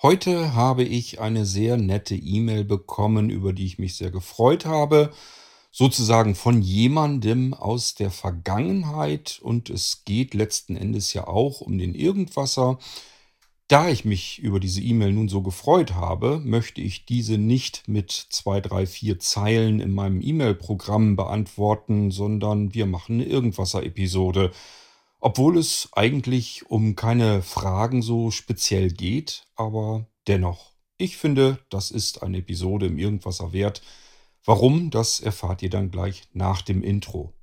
Heute habe ich eine sehr nette E-Mail bekommen, über die ich mich sehr gefreut habe. Sozusagen von jemandem aus der Vergangenheit und es geht letzten Endes ja auch um den Irgendwasser. Da ich mich über diese E-Mail nun so gefreut habe, möchte ich diese nicht mit zwei, drei, vier Zeilen in meinem E-Mail-Programm beantworten, sondern wir machen eine Irgendwasser-Episode. Obwohl es eigentlich um keine Fragen so speziell geht, aber dennoch. Ich finde, das ist eine Episode im Irgendwasser wert. Warum, das erfahrt ihr dann gleich nach dem Intro.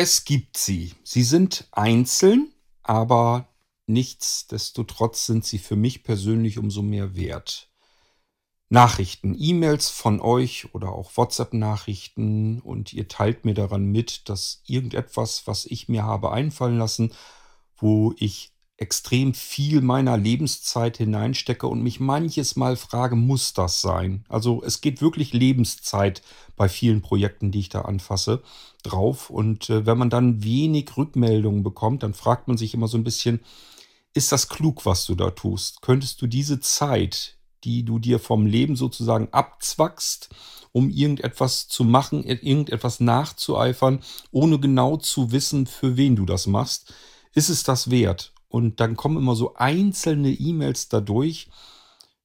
Es gibt sie. Sie sind einzeln, aber nichtsdestotrotz sind sie für mich persönlich umso mehr wert. Nachrichten, E-Mails von euch oder auch WhatsApp-Nachrichten und ihr teilt mir daran mit, dass irgendetwas, was ich mir habe einfallen lassen, wo ich extrem viel meiner Lebenszeit hineinstecke und mich manches Mal frage, muss das sein? Also es geht wirklich Lebenszeit bei vielen Projekten, die ich da anfasse, drauf. Und äh, wenn man dann wenig Rückmeldungen bekommt, dann fragt man sich immer so ein bisschen, ist das klug, was du da tust? Könntest du diese Zeit, die du dir vom Leben sozusagen abzwackst, um irgendetwas zu machen, irgendetwas nachzueifern, ohne genau zu wissen, für wen du das machst, ist es das wert? Und dann kommen immer so einzelne E-Mails dadurch,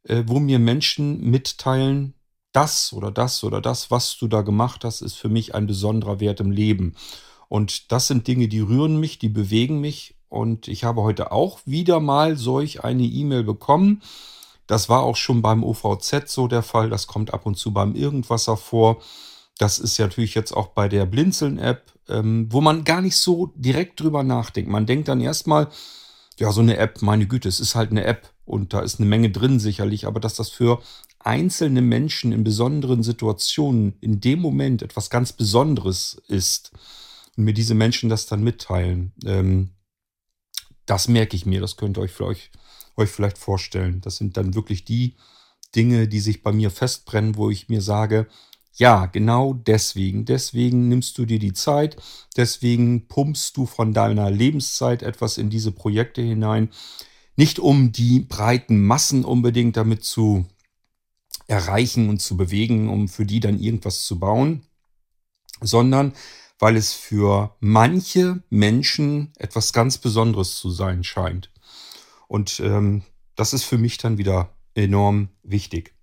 äh, wo mir Menschen mitteilen, das oder das oder das, was du da gemacht hast, ist für mich ein besonderer Wert im Leben. Und das sind Dinge, die rühren mich, die bewegen mich. Und ich habe heute auch wieder mal solch eine E-Mail bekommen. Das war auch schon beim OVZ so der Fall. Das kommt ab und zu beim Irgendwasser vor. Das ist ja natürlich jetzt auch bei der Blinzeln-App, ähm, wo man gar nicht so direkt drüber nachdenkt. Man denkt dann erstmal, ja, so eine App, meine Güte, es ist halt eine App und da ist eine Menge drin sicherlich, aber dass das für einzelne Menschen in besonderen Situationen in dem Moment etwas ganz Besonderes ist und mir diese Menschen das dann mitteilen, ähm, das merke ich mir, das könnt ihr euch, euch, euch vielleicht vorstellen. Das sind dann wirklich die Dinge, die sich bei mir festbrennen, wo ich mir sage, ja, genau deswegen. Deswegen nimmst du dir die Zeit, deswegen pumpst du von deiner Lebenszeit etwas in diese Projekte hinein. Nicht um die breiten Massen unbedingt damit zu erreichen und zu bewegen, um für die dann irgendwas zu bauen, sondern weil es für manche Menschen etwas ganz Besonderes zu sein scheint. Und ähm, das ist für mich dann wieder enorm wichtig.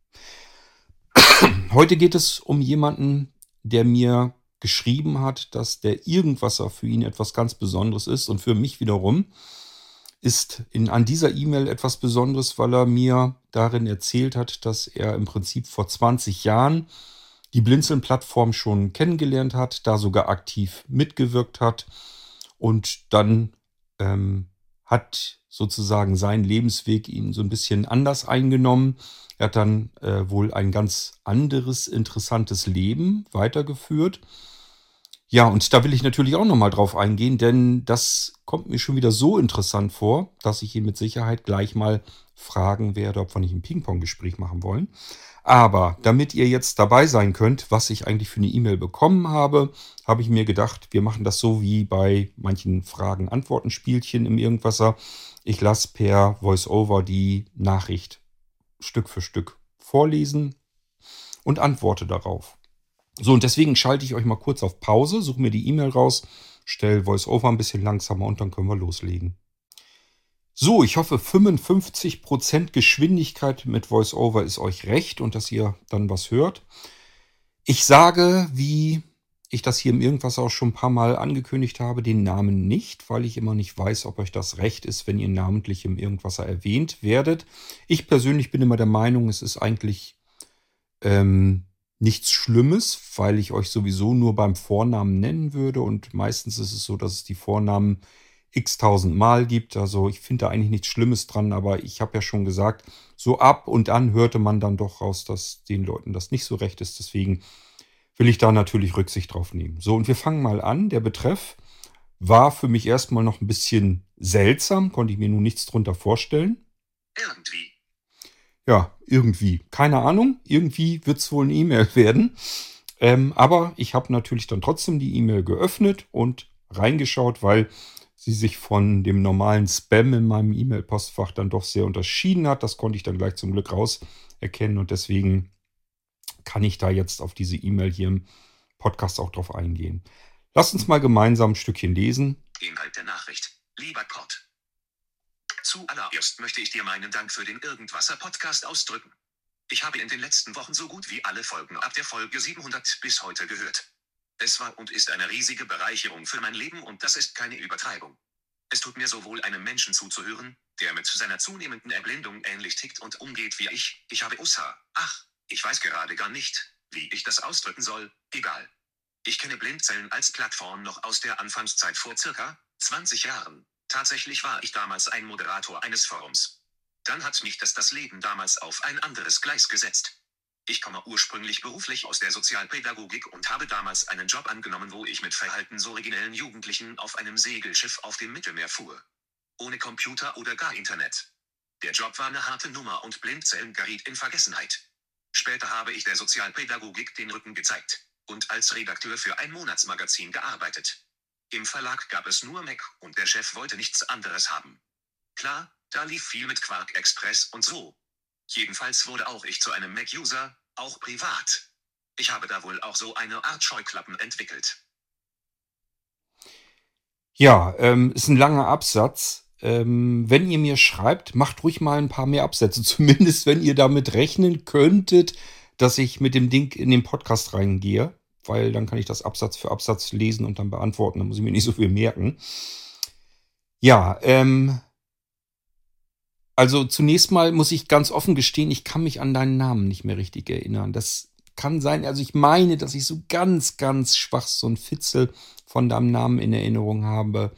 Heute geht es um jemanden, der mir geschrieben hat, dass der Irgendwasser für ihn etwas ganz Besonderes ist. Und für mich wiederum ist in, an dieser E-Mail etwas Besonderes, weil er mir darin erzählt hat, dass er im Prinzip vor 20 Jahren die Blinzeln-Plattform schon kennengelernt hat, da sogar aktiv mitgewirkt hat. Und dann ähm, hat sozusagen sein Lebensweg ihn so ein bisschen anders eingenommen. Er hat dann äh, wohl ein ganz anderes, interessantes Leben weitergeführt. Ja, und da will ich natürlich auch nochmal drauf eingehen, denn das kommt mir schon wieder so interessant vor, dass ich ihn mit Sicherheit gleich mal fragen werde, ob wir nicht ein Ping-Pong-Gespräch machen wollen. Aber damit ihr jetzt dabei sein könnt, was ich eigentlich für eine E-Mail bekommen habe, habe ich mir gedacht, wir machen das so wie bei manchen Fragen-Antworten-Spielchen im Irgendwasser. Ich lasse per VoiceOver die Nachricht Stück für Stück vorlesen und antworte darauf. So, und deswegen schalte ich euch mal kurz auf Pause, suche mir die E-Mail raus, stelle VoiceOver ein bisschen langsamer und dann können wir loslegen. So, ich hoffe 55% Geschwindigkeit mit VoiceOver ist euch recht und dass ihr dann was hört. Ich sage, wie ich das hier im Irgendwas auch schon ein paar Mal angekündigt habe, den Namen nicht, weil ich immer nicht weiß, ob euch das recht ist, wenn ihr namentlich im Irgendwasser erwähnt werdet. Ich persönlich bin immer der Meinung, es ist eigentlich ähm, nichts Schlimmes, weil ich euch sowieso nur beim Vornamen nennen würde und meistens ist es so, dass es die Vornamen x-tausend Mal gibt. Also ich finde da eigentlich nichts Schlimmes dran, aber ich habe ja schon gesagt, so ab und an hörte man dann doch raus, dass den Leuten das nicht so recht ist. Deswegen will ich da natürlich Rücksicht drauf nehmen. So, und wir fangen mal an. Der Betreff war für mich erstmal noch ein bisschen seltsam, konnte ich mir nun nichts drunter vorstellen. Irgendwie. Ja, irgendwie. Keine Ahnung. Irgendwie wird es wohl eine E-Mail werden. Ähm, aber ich habe natürlich dann trotzdem die E-Mail geöffnet und reingeschaut, weil sie sich von dem normalen Spam in meinem E-Mail-Postfach dann doch sehr unterschieden hat. Das konnte ich dann gleich zum Glück raus erkennen und deswegen kann ich da jetzt auf diese E-Mail hier im Podcast auch drauf eingehen. Lass uns mal gemeinsam ein Stückchen lesen. Inhalt der Nachricht. Lieber Kurt. Zuallererst möchte ich dir meinen Dank für den Irgendwasser-Podcast ausdrücken. Ich habe in den letzten Wochen so gut wie alle Folgen ab der Folge 700 bis heute gehört. Es war und ist eine riesige Bereicherung für mein Leben und das ist keine Übertreibung. Es tut mir so wohl, einem Menschen zuzuhören, der mit seiner zunehmenden Erblindung ähnlich tickt und umgeht wie ich. Ich habe USA. Ach, ich weiß gerade gar nicht, wie ich das ausdrücken soll. Egal. Ich kenne Blindzellen als Plattform noch aus der Anfangszeit vor circa 20 Jahren. Tatsächlich war ich damals ein Moderator eines Forums. Dann hat mich das das Leben damals auf ein anderes Gleis gesetzt. Ich komme ursprünglich beruflich aus der Sozialpädagogik und habe damals einen Job angenommen, wo ich mit verhaltensoriginellen Jugendlichen auf einem Segelschiff auf dem Mittelmeer fuhr. Ohne Computer oder gar Internet. Der Job war eine harte Nummer und Blindzellen geriet in Vergessenheit. Später habe ich der Sozialpädagogik den Rücken gezeigt und als Redakteur für ein Monatsmagazin gearbeitet. Im Verlag gab es nur Mac und der Chef wollte nichts anderes haben. Klar, da lief viel mit Quark Express und so. Jedenfalls wurde auch ich zu einem Mac-User, auch privat. Ich habe da wohl auch so eine Art Scheuklappen entwickelt. Ja, ähm, ist ein langer Absatz. Ähm, wenn ihr mir schreibt, macht ruhig mal ein paar mehr Absätze. Zumindest wenn ihr damit rechnen könntet, dass ich mit dem Ding in den Podcast reingehe weil dann kann ich das Absatz für Absatz lesen und dann beantworten. Da muss ich mir nicht so viel merken. Ja, ähm, also zunächst mal muss ich ganz offen gestehen, ich kann mich an deinen Namen nicht mehr richtig erinnern. Das kann sein, also ich meine, dass ich so ganz, ganz schwach so ein Fitzel von deinem Namen in Erinnerung habe.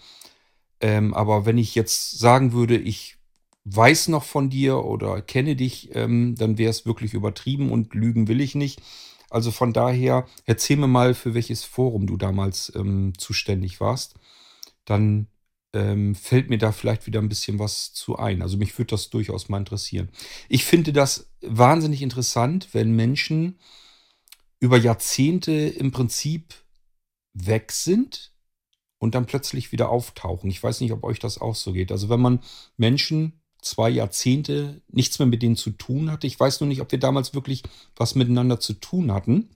Ähm, aber wenn ich jetzt sagen würde, ich weiß noch von dir oder kenne dich, ähm, dann wäre es wirklich übertrieben und lügen will ich nicht. Also von daher, erzähl mir mal, für welches Forum du damals ähm, zuständig warst. Dann ähm, fällt mir da vielleicht wieder ein bisschen was zu ein. Also mich würde das durchaus mal interessieren. Ich finde das wahnsinnig interessant, wenn Menschen über Jahrzehnte im Prinzip weg sind und dann plötzlich wieder auftauchen. Ich weiß nicht, ob euch das auch so geht. Also wenn man Menschen zwei Jahrzehnte nichts mehr mit denen zu tun hatte. Ich weiß nur nicht, ob wir damals wirklich was miteinander zu tun hatten.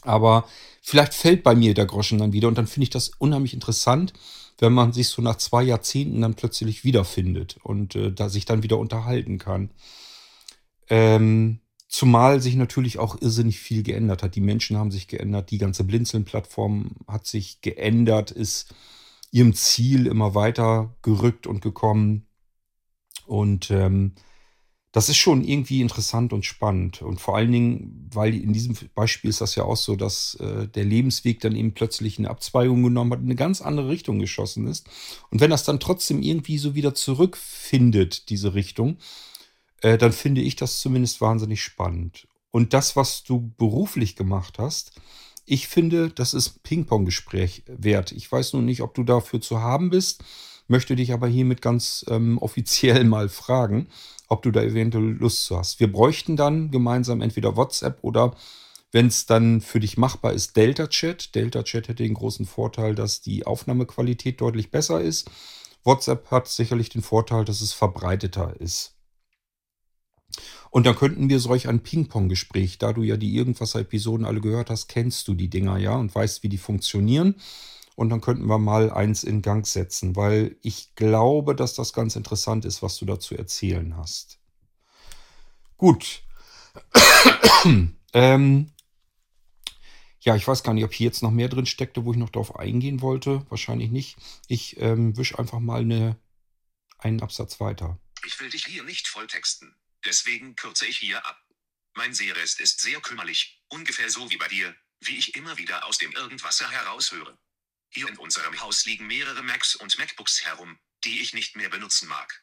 Aber vielleicht fällt bei mir der Groschen dann wieder und dann finde ich das unheimlich interessant, wenn man sich so nach zwei Jahrzehnten dann plötzlich wiederfindet und äh, da sich dann wieder unterhalten kann. Ähm, zumal sich natürlich auch irrsinnig viel geändert hat. Die Menschen haben sich geändert, die ganze Blinzeln-Plattform hat sich geändert, ist ihrem Ziel immer weiter gerückt und gekommen. Und ähm, das ist schon irgendwie interessant und spannend. Und vor allen Dingen, weil in diesem Beispiel ist das ja auch so, dass äh, der Lebensweg dann eben plötzlich eine Abzweigung genommen hat, in eine ganz andere Richtung geschossen ist. Und wenn das dann trotzdem irgendwie so wieder zurückfindet, diese Richtung, äh, dann finde ich das zumindest wahnsinnig spannend. Und das, was du beruflich gemacht hast, ich finde, das ist Ping-Pong-Gespräch wert. Ich weiß nur nicht, ob du dafür zu haben bist möchte dich aber hiermit ganz ähm, offiziell mal fragen, ob du da eventuell Lust zu hast. Wir bräuchten dann gemeinsam entweder WhatsApp oder wenn es dann für dich machbar ist, Delta Chat. Delta Chat hätte den großen Vorteil, dass die Aufnahmequalität deutlich besser ist. WhatsApp hat sicherlich den Vorteil, dass es verbreiteter ist. Und dann könnten wir solch ein Ping-Pong-Gespräch, da du ja die Irgendwas-Episoden alle gehört hast, kennst du die Dinger ja und weißt, wie die funktionieren. Und dann könnten wir mal eins in Gang setzen, weil ich glaube, dass das ganz interessant ist, was du dazu erzählen hast. Gut. ähm, ja, ich weiß gar nicht, ob hier jetzt noch mehr drin steckte, wo ich noch darauf eingehen wollte. Wahrscheinlich nicht. Ich ähm, wische einfach mal eine, einen Absatz weiter. Ich will dich hier nicht volltexten. Deswegen kürze ich hier ab. Mein Seerest ist sehr kümmerlich, ungefähr so wie bei dir, wie ich immer wieder aus dem Irgendwasser heraushöre. Hier in unserem Haus liegen mehrere Macs und MacBooks herum, die ich nicht mehr benutzen mag.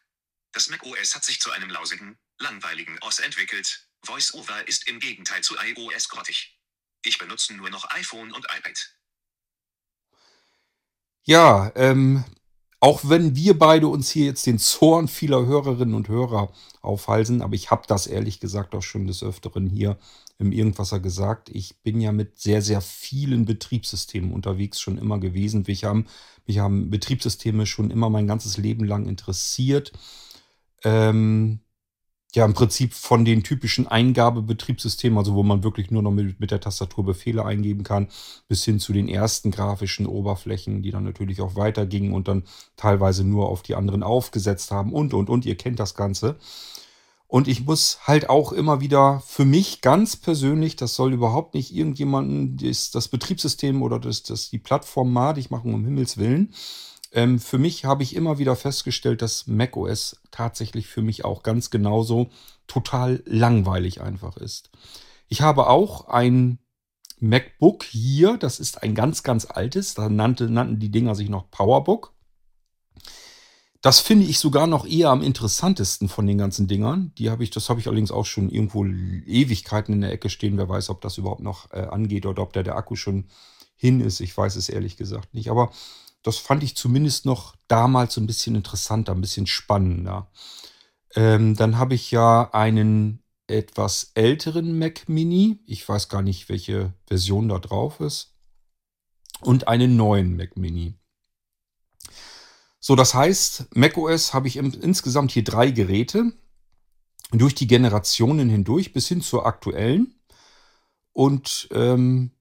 Das Mac OS hat sich zu einem lausigen, langweiligen OS entwickelt. VoiceOver ist im Gegenteil zu iOS grottig. Ich benutze nur noch iPhone und iPad. Ja, ähm, Auch wenn wir beide uns hier jetzt den Zorn vieler Hörerinnen und Hörer aufhalsen, aber ich habe das ehrlich gesagt auch schon des Öfteren hier im Irgendwasser gesagt. Ich bin ja mit sehr, sehr vielen Betriebssystemen unterwegs schon immer gewesen. Mich haben, mich haben Betriebssysteme schon immer mein ganzes Leben lang interessiert. Ähm, ja, im Prinzip von den typischen Eingabebetriebssystemen, also wo man wirklich nur noch mit, mit der Tastatur Befehle eingeben kann, bis hin zu den ersten grafischen Oberflächen, die dann natürlich auch weitergingen und dann teilweise nur auf die anderen aufgesetzt haben und, und, und. Ihr kennt das Ganze. Und ich muss halt auch immer wieder für mich ganz persönlich, das soll überhaupt nicht irgendjemanden das, das Betriebssystem oder das, das die Plattform madig machen, um Himmels Willen. Ähm, für mich habe ich immer wieder festgestellt, dass macOS tatsächlich für mich auch ganz genauso total langweilig einfach ist. Ich habe auch ein MacBook hier, das ist ein ganz, ganz altes, da nannte, nannten die Dinger sich noch PowerBook. Das finde ich sogar noch eher am interessantesten von den ganzen Dingern. Die habe ich, das habe ich allerdings auch schon irgendwo Ewigkeiten in der Ecke stehen. Wer weiß, ob das überhaupt noch äh, angeht oder ob der, der Akku schon hin ist. Ich weiß es ehrlich gesagt nicht. Aber das fand ich zumindest noch damals ein bisschen interessanter, ein bisschen spannender. Ähm, dann habe ich ja einen etwas älteren Mac Mini. Ich weiß gar nicht, welche Version da drauf ist. Und einen neuen Mac Mini. So, das heißt, macOS habe ich im, insgesamt hier drei Geräte durch die Generationen hindurch bis hin zur aktuellen. Und ähm,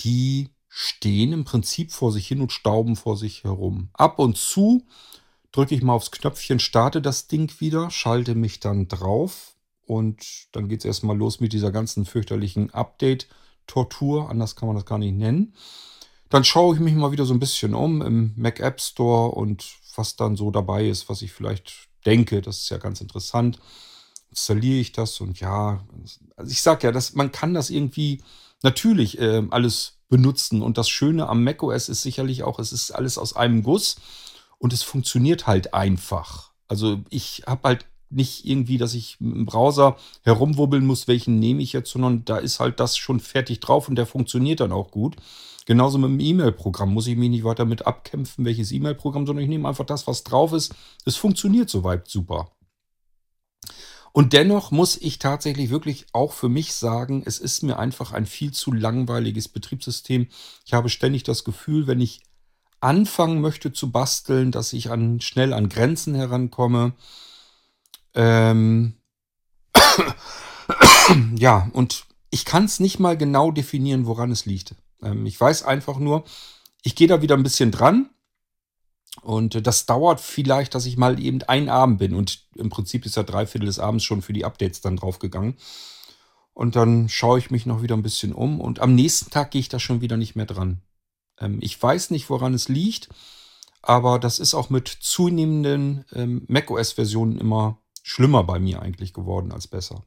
die stehen im Prinzip vor sich hin und stauben vor sich herum. Ab und zu drücke ich mal aufs Knöpfchen, starte das Ding wieder, schalte mich dann drauf und dann geht es erstmal los mit dieser ganzen fürchterlichen Update-Tortur. Anders kann man das gar nicht nennen. Dann schaue ich mich mal wieder so ein bisschen um im Mac App Store und was dann so dabei ist, was ich vielleicht denke, das ist ja ganz interessant. Installiere ich das und ja, also ich sage ja, dass man kann das irgendwie natürlich äh, alles benutzen und das Schöne am macOS ist sicherlich auch, es ist alles aus einem Guss und es funktioniert halt einfach. Also ich habe halt nicht irgendwie, dass ich im Browser herumwubbeln muss, welchen nehme ich jetzt, sondern da ist halt das schon fertig drauf und der funktioniert dann auch gut. Genauso mit dem E-Mail-Programm muss ich mich nicht weiter mit abkämpfen, welches E-Mail-Programm, sondern ich nehme einfach das, was drauf ist. Es funktioniert soweit super. Und dennoch muss ich tatsächlich wirklich auch für mich sagen, es ist mir einfach ein viel zu langweiliges Betriebssystem. Ich habe ständig das Gefühl, wenn ich anfangen möchte zu basteln, dass ich an, schnell an Grenzen herankomme. Ähm ja, und ich kann es nicht mal genau definieren, woran es liegt. Ähm, ich weiß einfach nur, ich gehe da wieder ein bisschen dran. Und äh, das dauert vielleicht, dass ich mal eben ein Abend bin. Und im Prinzip ist ja drei Viertel des Abends schon für die Updates dann draufgegangen. Und dann schaue ich mich noch wieder ein bisschen um. Und am nächsten Tag gehe ich da schon wieder nicht mehr dran. Ähm, ich weiß nicht, woran es liegt. Aber das ist auch mit zunehmenden ähm, macOS-Versionen immer schlimmer bei mir eigentlich geworden als besser.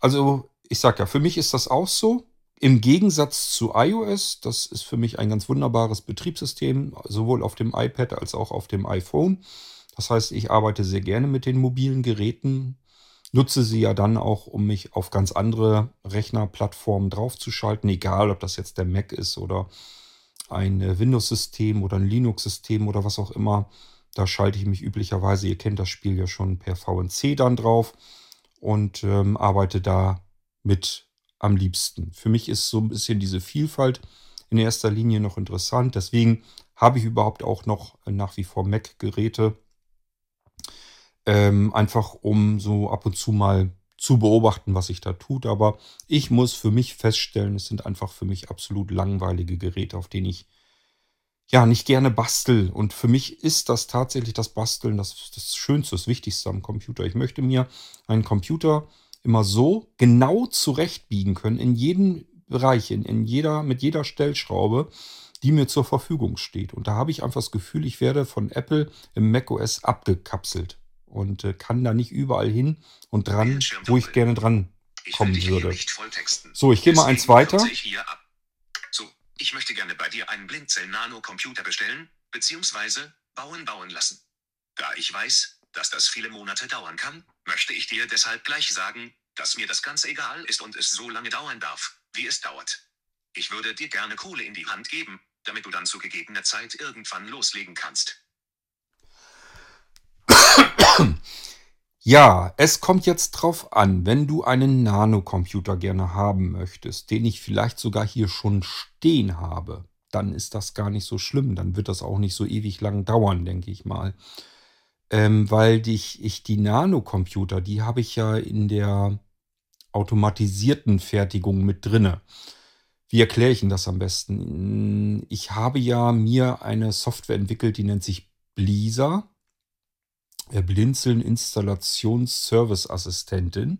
Also, ich sag ja, für mich ist das auch so. Im Gegensatz zu iOS, das ist für mich ein ganz wunderbares Betriebssystem, sowohl auf dem iPad als auch auf dem iPhone. Das heißt, ich arbeite sehr gerne mit den mobilen Geräten, nutze sie ja dann auch, um mich auf ganz andere Rechnerplattformen draufzuschalten, egal ob das jetzt der Mac ist oder ein äh, Windows-System oder ein Linux-System oder was auch immer. Da schalte ich mich üblicherweise, ihr kennt das Spiel ja schon per VNC dann drauf und ähm, arbeite da mit am liebsten. Für mich ist so ein bisschen diese Vielfalt in erster Linie noch interessant. Deswegen habe ich überhaupt auch noch nach wie vor Mac-Geräte. Ähm, einfach um so ab und zu mal zu beobachten, was sich da tut. Aber ich muss für mich feststellen, es sind einfach für mich absolut langweilige Geräte, auf denen ich ja nicht gerne bastel. Und für mich ist das tatsächlich das Basteln das, das Schönste, das Wichtigste am Computer. Ich möchte mir einen Computer immer so genau zurechtbiegen können in jedem Bereich, in, in jeder, mit jeder Stellschraube, die mir zur Verfügung steht. Und da habe ich einfach das Gefühl, ich werde von Apple im macOS abgekapselt und äh, kann da nicht überall hin und dran, wo ich gerne dran kommen würde. So, ich gehe mal eins weiter. So, ich möchte gerne bei dir einen Blindzell-Nano-Computer bestellen, beziehungsweise bauen bauen lassen. Da ich weiß, dass das viele Monate dauern kann, möchte ich dir deshalb gleich sagen, dass mir das ganz egal ist und es so lange dauern darf, wie es dauert. Ich würde dir gerne Kohle in die Hand geben, damit du dann zu gegebener Zeit irgendwann loslegen kannst. Ja, es kommt jetzt drauf an, wenn du einen Nanocomputer gerne haben möchtest, den ich vielleicht sogar hier schon stehen habe, dann ist das gar nicht so schlimm. Dann wird das auch nicht so ewig lang dauern, denke ich mal. Ähm, weil dich, ich die Nanocomputer, die habe ich ja in der automatisierten Fertigung mit drinne. Wie erkläre ich Ihnen das am besten? Ich habe ja mir eine Software entwickelt, die nennt sich Blisa. Blinzeln Installations-Service-Assistentin.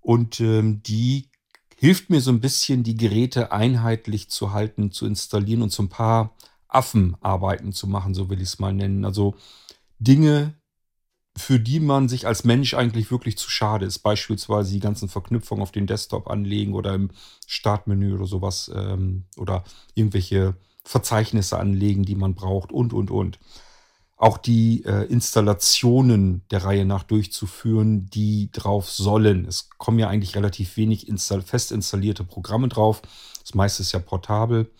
Und ähm, die hilft mir so ein bisschen, die Geräte einheitlich zu halten, zu installieren und so ein paar Affenarbeiten zu machen, so will ich es mal nennen. Also Dinge, für die man sich als Mensch eigentlich wirklich zu schade ist. Beispielsweise die ganzen Verknüpfungen auf den Desktop anlegen oder im Startmenü oder sowas ähm, oder irgendwelche Verzeichnisse anlegen, die man braucht und, und, und auch die äh, Installationen der Reihe nach durchzuführen, die drauf sollen. Es kommen ja eigentlich relativ wenig install fest installierte Programme drauf. Das meiste ist ja portabel.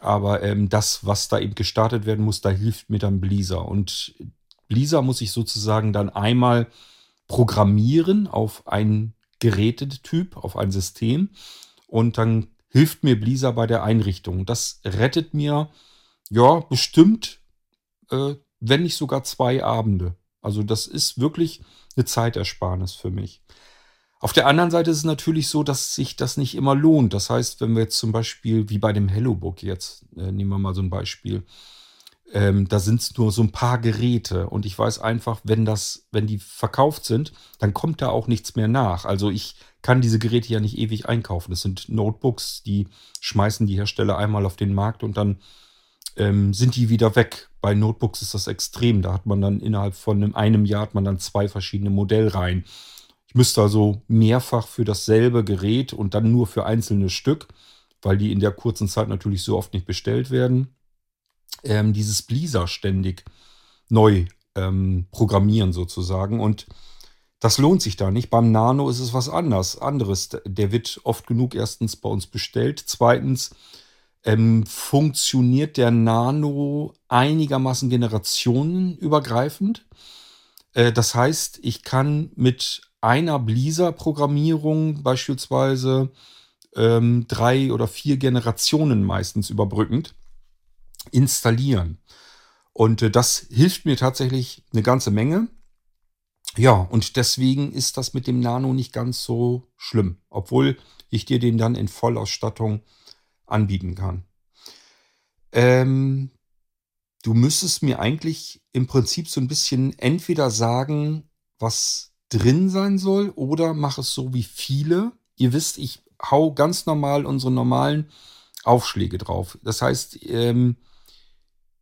Aber ähm, das, was da eben gestartet werden muss, da hilft mir dann Blisa. Und Blisa muss ich sozusagen dann einmal programmieren auf einen Gerätetyp, auf ein System. Und dann hilft mir Blisa bei der Einrichtung. Das rettet mir ja bestimmt äh, wenn nicht sogar zwei Abende. Also das ist wirklich eine Zeitersparnis für mich. Auf der anderen Seite ist es natürlich so, dass sich das nicht immer lohnt. Das heißt, wenn wir jetzt zum Beispiel, wie bei dem HelloBook jetzt, äh, nehmen wir mal so ein Beispiel, ähm, da sind es nur so ein paar Geräte und ich weiß einfach, wenn das, wenn die verkauft sind, dann kommt da auch nichts mehr nach. Also ich kann diese Geräte ja nicht ewig einkaufen. Das sind Notebooks, die schmeißen die Hersteller einmal auf den Markt und dann ähm, sind die wieder weg. Bei Notebooks ist das extrem. Da hat man dann innerhalb von einem, Jahr hat man dann zwei verschiedene Modellreihen. Ich müsste also mehrfach für dasselbe Gerät und dann nur für einzelne Stück, weil die in der kurzen Zeit natürlich so oft nicht bestellt werden, ähm, dieses Blisa ständig neu ähm, programmieren sozusagen. Und das lohnt sich da nicht. Beim Nano ist es was anders, anderes. Der wird oft genug erstens bei uns bestellt. Zweitens ähm, funktioniert der Nano einigermaßen generationenübergreifend. Äh, das heißt, ich kann mit einer Blisa-Programmierung beispielsweise ähm, drei oder vier Generationen meistens überbrückend installieren. Und äh, das hilft mir tatsächlich eine ganze Menge. Ja, und deswegen ist das mit dem Nano nicht ganz so schlimm, obwohl ich dir den dann in Vollausstattung anbieten kann. Ähm, du müsstest mir eigentlich im Prinzip so ein bisschen entweder sagen, was drin sein soll, oder mach es so wie viele. Ihr wisst, ich hau ganz normal unsere normalen Aufschläge drauf. Das heißt, ähm,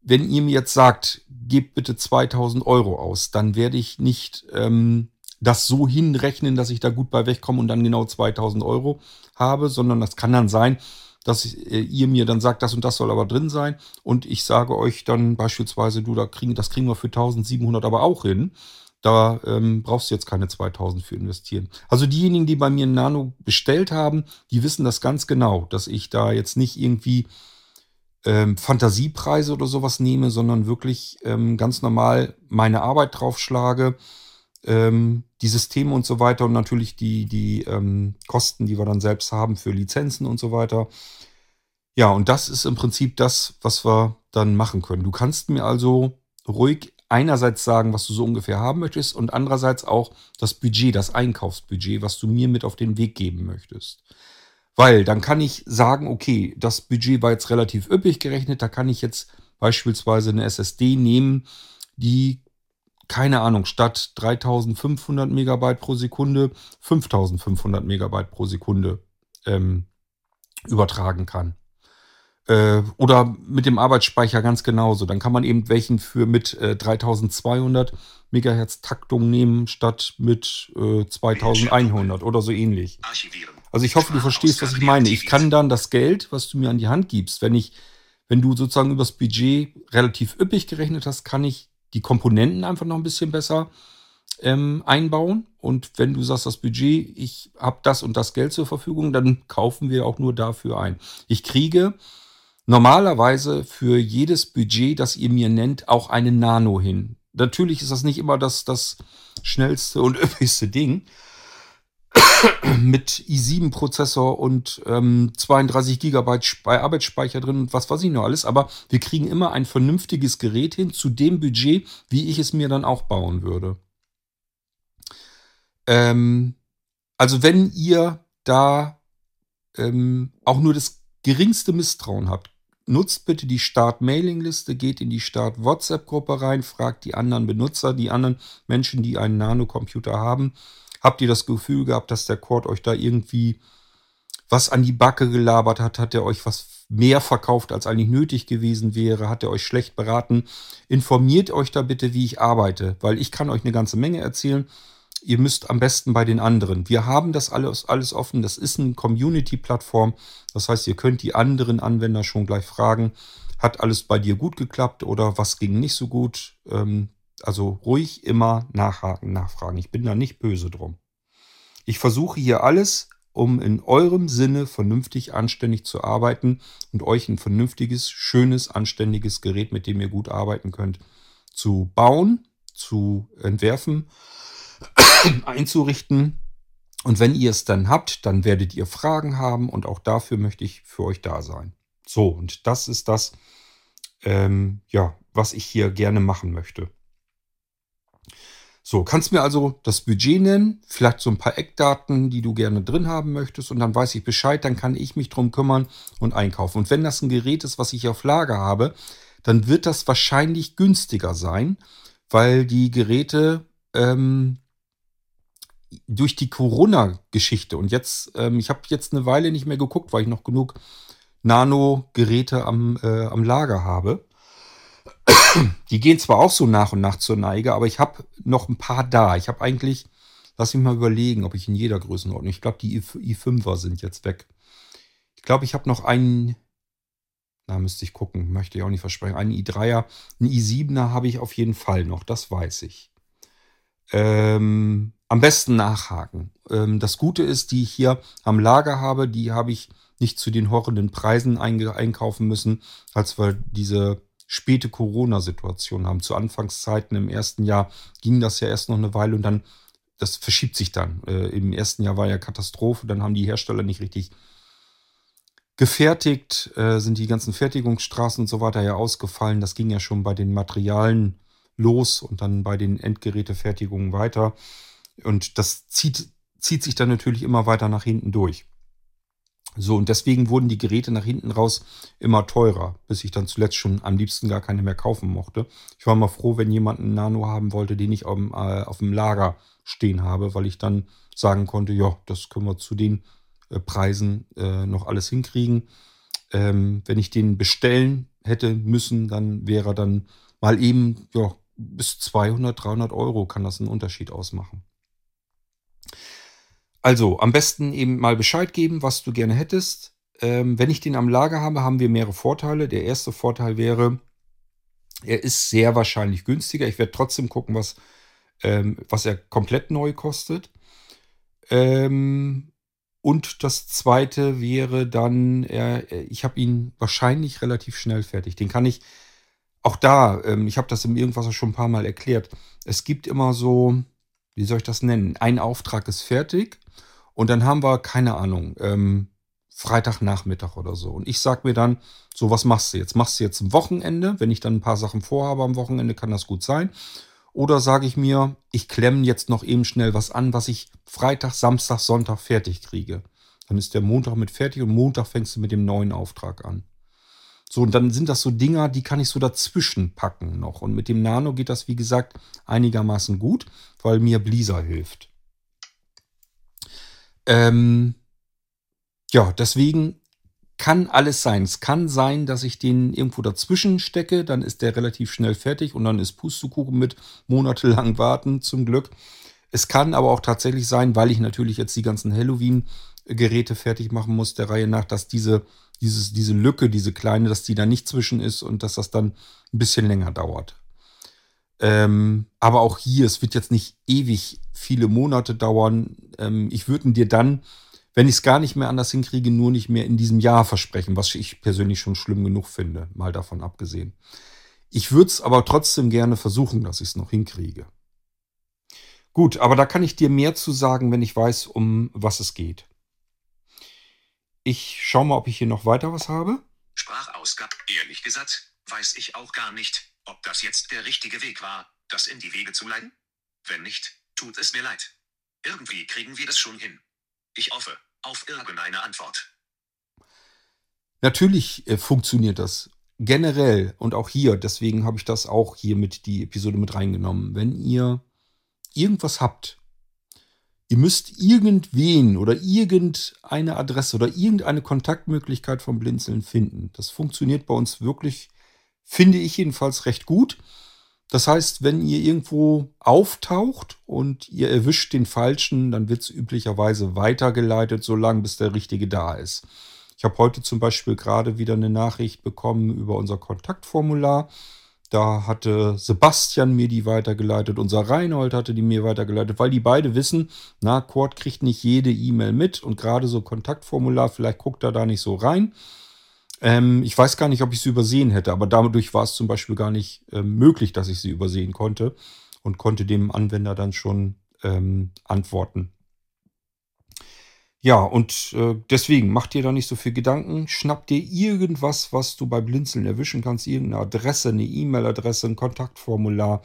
wenn ihr mir jetzt sagt, gebt bitte 2000 Euro aus, dann werde ich nicht ähm, das so hinrechnen, dass ich da gut bei wegkomme und dann genau 2000 Euro habe, sondern das kann dann sein, dass äh, ihr mir dann sagt, das und das soll aber drin sein und ich sage euch dann beispielsweise, du, da kriegen, das kriegen wir für 1700 aber auch hin. Da ähm, brauchst du jetzt keine 2000 für investieren. Also diejenigen, die bei mir ein Nano bestellt haben, die wissen das ganz genau, dass ich da jetzt nicht irgendwie ähm, Fantasiepreise oder sowas nehme, sondern wirklich ähm, ganz normal meine Arbeit draufschlage, ähm, die Systeme und so weiter und natürlich die, die ähm, Kosten, die wir dann selbst haben für Lizenzen und so weiter. Ja, und das ist im Prinzip das, was wir dann machen können. Du kannst mir also ruhig einerseits sagen, was du so ungefähr haben möchtest und andererseits auch das Budget, das Einkaufsbudget, was du mir mit auf den Weg geben möchtest. Weil dann kann ich sagen, okay, das Budget war jetzt relativ üppig gerechnet, da kann ich jetzt beispielsweise eine SSD nehmen, die keine Ahnung, statt 3500 Megabyte pro Sekunde 5500 Megabyte pro Sekunde ähm, übertragen kann. Äh, oder mit dem Arbeitsspeicher ganz genauso. Dann kann man eben welchen für mit äh, 3200 Megahertz Taktung nehmen, statt mit äh, 2100 oder so ähnlich. Also ich hoffe, du verstehst, was ich meine. Ich kann dann das Geld, was du mir an die Hand gibst, wenn ich, wenn du sozusagen übers Budget relativ üppig gerechnet hast, kann ich die Komponenten einfach noch ein bisschen besser ähm, einbauen. Und wenn du sagst, das Budget, ich habe das und das Geld zur Verfügung, dann kaufen wir auch nur dafür ein. Ich kriege normalerweise für jedes Budget, das ihr mir nennt, auch eine Nano hin. natürlich ist das nicht immer das, das schnellste und üppigste Ding. mit i7-Prozessor und ähm, 32 GB Arbeitsspeicher drin und was weiß ich noch alles. Aber wir kriegen immer ein vernünftiges Gerät hin zu dem Budget, wie ich es mir dann auch bauen würde. Ähm, also wenn ihr da ähm, auch nur das geringste Misstrauen habt, nutzt bitte die Start-Mailing-Liste, geht in die Start-WhatsApp-Gruppe rein, fragt die anderen Benutzer, die anderen Menschen, die einen Nano-Computer haben. Habt ihr das Gefühl gehabt, dass der Cord euch da irgendwie was an die Backe gelabert hat? Hat er euch was mehr verkauft, als eigentlich nötig gewesen wäre? Hat er euch schlecht beraten? Informiert euch da bitte, wie ich arbeite, weil ich kann euch eine ganze Menge erzählen ihr müsst am besten bei den anderen. Wir haben das alles, alles offen. Das ist eine Community-Plattform. Das heißt, ihr könnt die anderen Anwender schon gleich fragen, hat alles bei dir gut geklappt oder was ging nicht so gut? Ähm, also ruhig immer nachhaken, nachfragen. Ich bin da nicht böse drum. Ich versuche hier alles, um in eurem Sinne vernünftig, anständig zu arbeiten und euch ein vernünftiges, schönes, anständiges Gerät, mit dem ihr gut arbeiten könnt, zu bauen, zu entwerfen einzurichten. Und wenn ihr es dann habt, dann werdet ihr Fragen haben und auch dafür möchte ich für euch da sein. So, und das ist das, ähm, ja, was ich hier gerne machen möchte. So, kannst mir also das Budget nennen, vielleicht so ein paar Eckdaten, die du gerne drin haben möchtest und dann weiß ich Bescheid, dann kann ich mich drum kümmern und einkaufen. Und wenn das ein Gerät ist, was ich auf Lager habe, dann wird das wahrscheinlich günstiger sein, weil die Geräte ähm, durch die Corona-Geschichte und jetzt, ähm, ich habe jetzt eine Weile nicht mehr geguckt, weil ich noch genug Nano-Geräte am, äh, am Lager habe. Die gehen zwar auch so nach und nach zur Neige, aber ich habe noch ein paar da. Ich habe eigentlich, lass mich mal überlegen, ob ich in jeder Größenordnung, ich glaube, die i5er sind jetzt weg. Ich glaube, ich habe noch einen, da müsste ich gucken, möchte ich auch nicht versprechen, einen i3er, einen i7er habe ich auf jeden Fall noch, das weiß ich. Ähm, am besten nachhaken. Ähm, das Gute ist, die ich hier am Lager habe, die habe ich nicht zu den horrenden Preisen einkaufen müssen, als wir diese späte Corona-Situation haben. Zu Anfangszeiten im ersten Jahr ging das ja erst noch eine Weile und dann, das verschiebt sich dann. Äh, Im ersten Jahr war ja Katastrophe, dann haben die Hersteller nicht richtig gefertigt, äh, sind die ganzen Fertigungsstraßen und so weiter ja ausgefallen. Das ging ja schon bei den Materialien los und dann bei den Endgerätefertigungen weiter. Und das zieht, zieht sich dann natürlich immer weiter nach hinten durch. So, und deswegen wurden die Geräte nach hinten raus immer teurer, bis ich dann zuletzt schon am liebsten gar keine mehr kaufen mochte. Ich war mal froh, wenn jemand einen Nano haben wollte, den ich auf, äh, auf dem Lager stehen habe, weil ich dann sagen konnte, ja, das können wir zu den äh, Preisen äh, noch alles hinkriegen. Ähm, wenn ich den bestellen hätte müssen, dann wäre dann mal eben, ja, bis 200, 300 Euro kann das einen Unterschied ausmachen. Also am besten eben mal Bescheid geben, was du gerne hättest. Ähm, wenn ich den am Lager habe, haben wir mehrere Vorteile. Der erste Vorteil wäre, er ist sehr wahrscheinlich günstiger. Ich werde trotzdem gucken, was, ähm, was er komplett neu kostet. Ähm, und das zweite wäre dann, er, ich habe ihn wahrscheinlich relativ schnell fertig. Den kann ich, auch da, ähm, ich habe das im Irgendwas schon ein paar Mal erklärt. Es gibt immer so, wie soll ich das nennen? Ein Auftrag ist fertig und dann haben wir, keine Ahnung, ähm, Freitagnachmittag oder so. Und ich sag mir dann, so, was machst du jetzt? Machst du jetzt ein Wochenende? Wenn ich dann ein paar Sachen vorhabe am Wochenende, kann das gut sein. Oder sage ich mir, ich klemme jetzt noch eben schnell was an, was ich Freitag, Samstag, Sonntag fertig kriege. Dann ist der Montag mit fertig und Montag fängst du mit dem neuen Auftrag an. So, und dann sind das so Dinger, die kann ich so dazwischen packen noch. Und mit dem Nano geht das, wie gesagt, einigermaßen gut, weil mir Blizzard hilft. Ähm, ja, deswegen kann alles sein. Es kann sein, dass ich den irgendwo dazwischen stecke, dann ist der relativ schnell fertig und dann ist Pustekuchen mit monatelang warten, zum Glück. Es kann aber auch tatsächlich sein, weil ich natürlich jetzt die ganzen Halloween-Geräte fertig machen muss, der Reihe nach, dass diese dieses, diese Lücke, diese kleine, dass die da nicht zwischen ist und dass das dann ein bisschen länger dauert. Ähm, aber auch hier, es wird jetzt nicht ewig viele Monate dauern. Ähm, ich würde dir dann, wenn ich es gar nicht mehr anders hinkriege, nur nicht mehr in diesem Jahr versprechen, was ich persönlich schon schlimm genug finde, mal davon abgesehen. Ich würde es aber trotzdem gerne versuchen, dass ich es noch hinkriege. Gut, aber da kann ich dir mehr zu sagen, wenn ich weiß, um was es geht. Ich schau mal, ob ich hier noch weiter was habe. Sprachausgabe. Ehrlich gesagt, weiß ich auch gar nicht, ob das jetzt der richtige Weg war, das in die Wege zu leiten. Wenn nicht, tut es mir leid. Irgendwie kriegen wir das schon hin. Ich hoffe auf irgendeine Antwort. Natürlich äh, funktioniert das generell und auch hier, deswegen habe ich das auch hier mit die Episode mit reingenommen. Wenn ihr irgendwas habt, ihr müsst irgendwen oder irgendeine Adresse oder irgendeine Kontaktmöglichkeit vom Blinzeln finden. Das funktioniert bei uns wirklich, finde ich jedenfalls recht gut. Das heißt, wenn ihr irgendwo auftaucht und ihr erwischt den Falschen, dann wird es üblicherweise weitergeleitet, solange bis der Richtige da ist. Ich habe heute zum Beispiel gerade wieder eine Nachricht bekommen über unser Kontaktformular. Da hatte Sebastian mir die weitergeleitet, unser Reinhold hatte die mir weitergeleitet, weil die beide wissen, na, Cord kriegt nicht jede E-Mail mit und gerade so Kontaktformular, vielleicht guckt er da nicht so rein. Ähm, ich weiß gar nicht, ob ich sie übersehen hätte, aber dadurch war es zum Beispiel gar nicht äh, möglich, dass ich sie übersehen konnte und konnte dem Anwender dann schon ähm, antworten. Ja, und äh, deswegen mach dir da nicht so viel Gedanken. Schnapp dir irgendwas, was du bei Blinzeln erwischen kannst. Irgendeine Adresse, eine E-Mail-Adresse, ein Kontaktformular.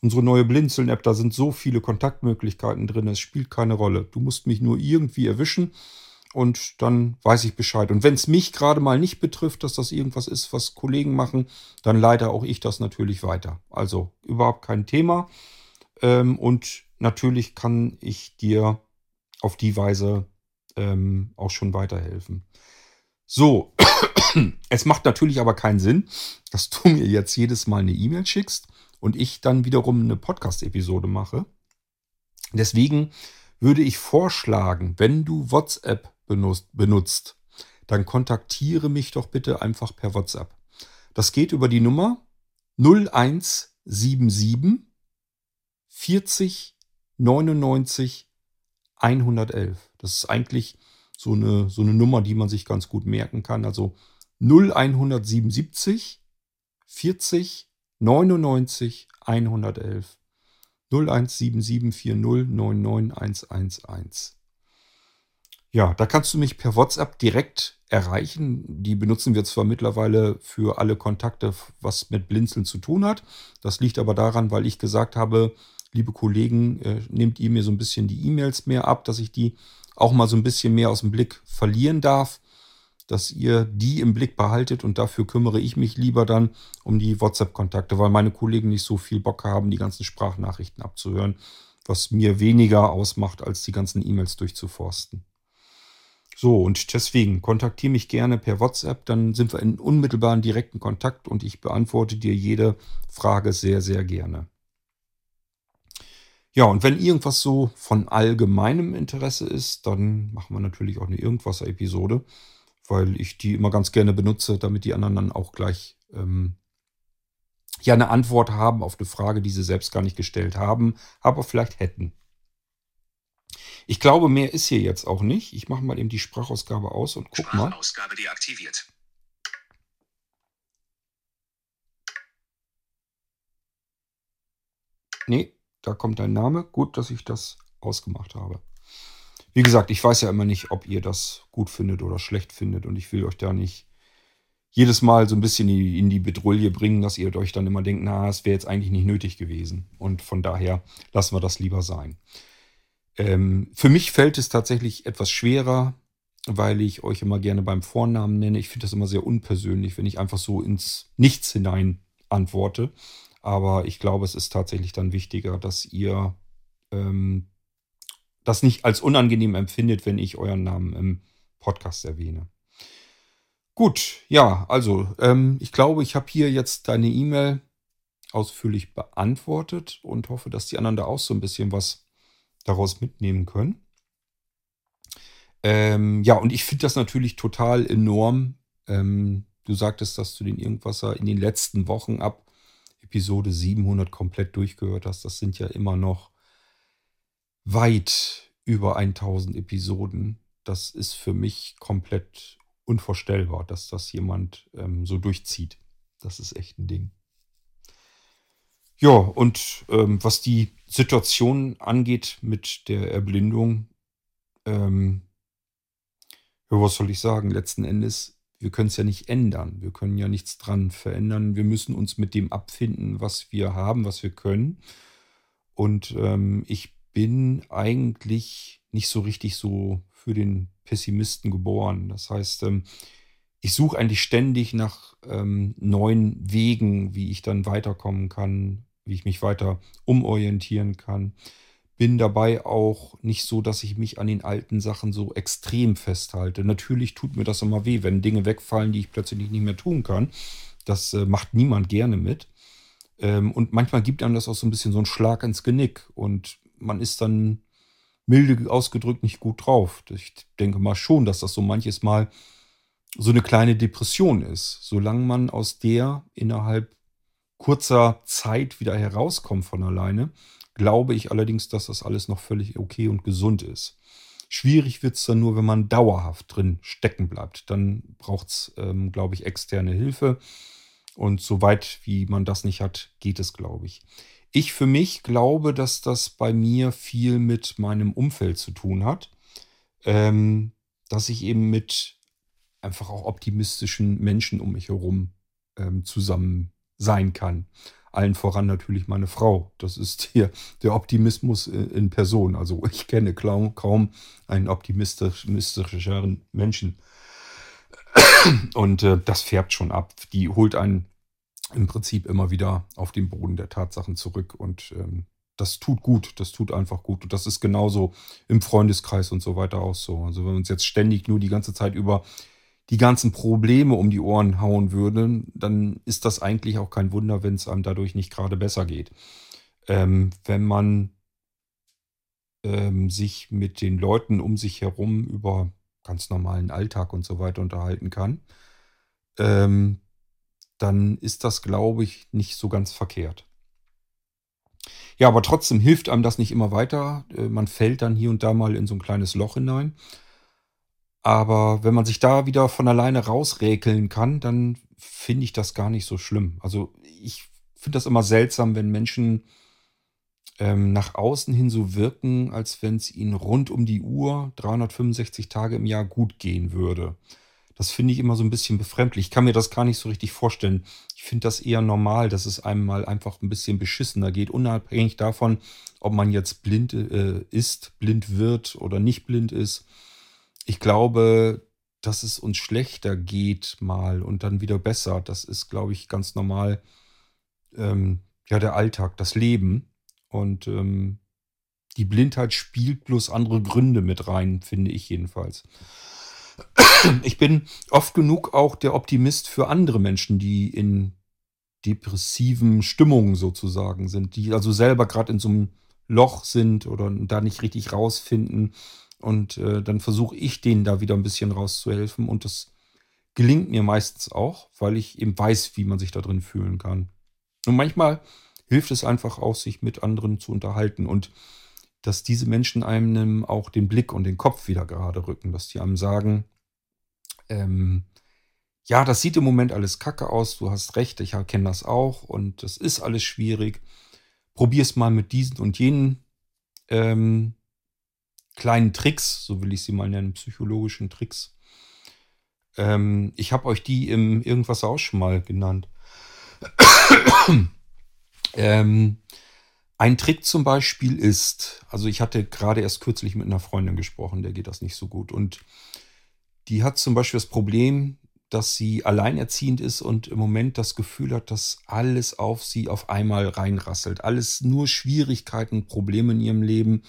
Unsere neue Blinzeln-App, da sind so viele Kontaktmöglichkeiten drin. Es spielt keine Rolle. Du musst mich nur irgendwie erwischen und dann weiß ich Bescheid. Und wenn es mich gerade mal nicht betrifft, dass das irgendwas ist, was Kollegen machen, dann leite auch ich das natürlich weiter. Also überhaupt kein Thema. Ähm, und natürlich kann ich dir auf die Weise ähm, auch schon weiterhelfen. So, es macht natürlich aber keinen Sinn, dass du mir jetzt jedes Mal eine E-Mail schickst und ich dann wiederum eine Podcast-Episode mache. Deswegen würde ich vorschlagen, wenn du WhatsApp benutzt, dann kontaktiere mich doch bitte einfach per WhatsApp. Das geht über die Nummer 0177 40 99 111. Das ist eigentlich so eine, so eine Nummer, die man sich ganz gut merken kann. Also 0177 40 99 111. 017740991111. Ja, da kannst du mich per WhatsApp direkt erreichen. Die benutzen wir zwar mittlerweile für alle Kontakte, was mit Blinzeln zu tun hat. Das liegt aber daran, weil ich gesagt habe, liebe Kollegen, äh, nehmt ihr mir so ein bisschen die E-Mails mehr ab, dass ich die auch mal so ein bisschen mehr aus dem Blick verlieren darf, dass ihr die im Blick behaltet und dafür kümmere ich mich lieber dann um die WhatsApp-Kontakte, weil meine Kollegen nicht so viel Bock haben, die ganzen Sprachnachrichten abzuhören, was mir weniger ausmacht, als die ganzen E-Mails durchzuforsten. So, und deswegen kontaktiere mich gerne per WhatsApp, dann sind wir in unmittelbaren direkten Kontakt und ich beantworte dir jede Frage sehr, sehr gerne. Ja, und wenn irgendwas so von allgemeinem Interesse ist, dann machen wir natürlich auch eine Irgendwas-Episode, weil ich die immer ganz gerne benutze, damit die anderen dann auch gleich ähm, ja eine Antwort haben auf eine Frage, die sie selbst gar nicht gestellt haben, aber vielleicht hätten. Ich glaube, mehr ist hier jetzt auch nicht. Ich mache mal eben die Sprachausgabe aus und guck mal. Sprachausgabe deaktiviert. Nee, da kommt dein Name. Gut, dass ich das ausgemacht habe. Wie gesagt, ich weiß ja immer nicht, ob ihr das gut findet oder schlecht findet und ich will euch da nicht jedes Mal so ein bisschen in die Bedrulle bringen, dass ihr euch dann immer denkt, na, es wäre jetzt eigentlich nicht nötig gewesen. Und von daher lassen wir das lieber sein. Ähm, für mich fällt es tatsächlich etwas schwerer, weil ich euch immer gerne beim Vornamen nenne. Ich finde das immer sehr unpersönlich, wenn ich einfach so ins Nichts hinein antworte. Aber ich glaube, es ist tatsächlich dann wichtiger, dass ihr ähm, das nicht als unangenehm empfindet, wenn ich euren Namen im Podcast erwähne. Gut, ja, also ähm, ich glaube, ich habe hier jetzt deine E-Mail ausführlich beantwortet und hoffe, dass die anderen da auch so ein bisschen was daraus mitnehmen können. Ähm, ja, und ich finde das natürlich total enorm. Ähm, du sagtest, dass du den Irgendwasser in den letzten Wochen ab Episode 700 komplett durchgehört hast, das sind ja immer noch weit über 1000 Episoden. Das ist für mich komplett unvorstellbar, dass das jemand ähm, so durchzieht. Das ist echt ein Ding. Ja, und ähm, was die Situation angeht mit der Erblindung, ähm, ja, was soll ich sagen? Letzten Endes, wir können es ja nicht ändern. Wir können ja nichts dran verändern. Wir müssen uns mit dem abfinden, was wir haben, was wir können. Und ähm, ich bin eigentlich nicht so richtig so für den Pessimisten geboren. Das heißt, ähm, ich suche eigentlich ständig nach ähm, neuen Wegen, wie ich dann weiterkommen kann, wie ich mich weiter umorientieren kann. Bin dabei auch nicht so, dass ich mich an den alten Sachen so extrem festhalte. Natürlich tut mir das immer weh, wenn Dinge wegfallen, die ich plötzlich nicht mehr tun kann. Das äh, macht niemand gerne mit. Ähm, und manchmal gibt einem das auch so ein bisschen so einen Schlag ins Genick. Und man ist dann milde ausgedrückt nicht gut drauf. Ich denke mal schon, dass das so manches Mal so eine kleine Depression ist. Solange man aus der innerhalb kurzer Zeit wieder herauskommt von alleine, glaube ich allerdings, dass das alles noch völlig okay und gesund ist. Schwierig wird es dann nur, wenn man dauerhaft drin stecken bleibt. Dann braucht es, ähm, glaube ich, externe Hilfe. Und soweit wie man das nicht hat, geht es, glaube ich. Ich für mich glaube, dass das bei mir viel mit meinem Umfeld zu tun hat. Ähm, dass ich eben mit einfach auch optimistischen Menschen um mich herum ähm, zusammen sein kann. Allen voran natürlich meine Frau. Das ist hier der Optimismus in Person. Also ich kenne kaum, einen optimistischeren Menschen. Und äh, das färbt schon ab. Die holt einen im Prinzip immer wieder auf den Boden der Tatsachen zurück. Und ähm, das tut gut, das tut einfach gut. Und das ist genauso im Freundeskreis und so weiter auch so. Also wenn wir uns jetzt ständig nur die ganze Zeit über die ganzen Probleme um die Ohren hauen würde, dann ist das eigentlich auch kein Wunder, wenn es einem dadurch nicht gerade besser geht. Ähm, wenn man ähm, sich mit den Leuten um sich herum über ganz normalen Alltag und so weiter unterhalten kann, ähm, dann ist das, glaube ich, nicht so ganz verkehrt. Ja, aber trotzdem hilft einem das nicht immer weiter. Äh, man fällt dann hier und da mal in so ein kleines Loch hinein. Aber wenn man sich da wieder von alleine rausräkeln kann, dann finde ich das gar nicht so schlimm. Also ich finde das immer seltsam, wenn Menschen ähm, nach außen hin so wirken, als wenn es ihnen rund um die Uhr 365 Tage im Jahr gut gehen würde. Das finde ich immer so ein bisschen befremdlich. Ich kann mir das gar nicht so richtig vorstellen. Ich finde das eher normal, dass es einem mal einfach ein bisschen beschissener geht, unabhängig davon, ob man jetzt blind äh, ist, blind wird oder nicht blind ist ich glaube, dass es uns schlechter geht mal und dann wieder besser. Das ist, glaube ich, ganz normal. Ähm, ja, der Alltag, das Leben. Und ähm, die Blindheit spielt bloß andere Gründe mit rein, finde ich jedenfalls. Ich bin oft genug auch der Optimist für andere Menschen, die in depressiven Stimmungen sozusagen sind, die also selber gerade in so einem Loch sind oder da nicht richtig rausfinden und äh, dann versuche ich denen da wieder ein bisschen rauszuhelfen. Und das gelingt mir meistens auch, weil ich eben weiß, wie man sich da drin fühlen kann. Und manchmal hilft es einfach auch, sich mit anderen zu unterhalten und dass diese Menschen einem auch den Blick und den Kopf wieder gerade rücken, dass die einem sagen, ähm, ja, das sieht im Moment alles kacke aus, du hast recht, ich erkenne das auch und das ist alles schwierig. Probier es mal mit diesen und jenen ähm, kleinen Tricks, so will ich sie mal nennen, psychologischen Tricks. Ähm, ich habe euch die im Irgendwas auch schon mal genannt. ähm, ein Trick zum Beispiel ist, also ich hatte gerade erst kürzlich mit einer Freundin gesprochen, der geht das nicht so gut. Und die hat zum Beispiel das Problem, dass sie alleinerziehend ist und im Moment das Gefühl hat, dass alles auf sie auf einmal reinrasselt. Alles nur Schwierigkeiten, Probleme in ihrem Leben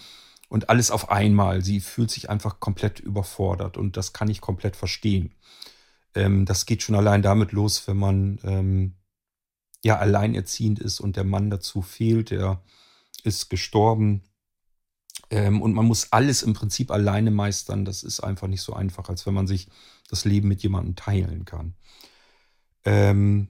und alles auf einmal. Sie fühlt sich einfach komplett überfordert und das kann ich komplett verstehen. Ähm, das geht schon allein damit los, wenn man ähm, ja alleinerziehend ist und der Mann dazu fehlt, der ist gestorben. Ähm, und man muss alles im Prinzip alleine meistern. Das ist einfach nicht so einfach, als wenn man sich das Leben mit jemandem teilen kann. Ähm,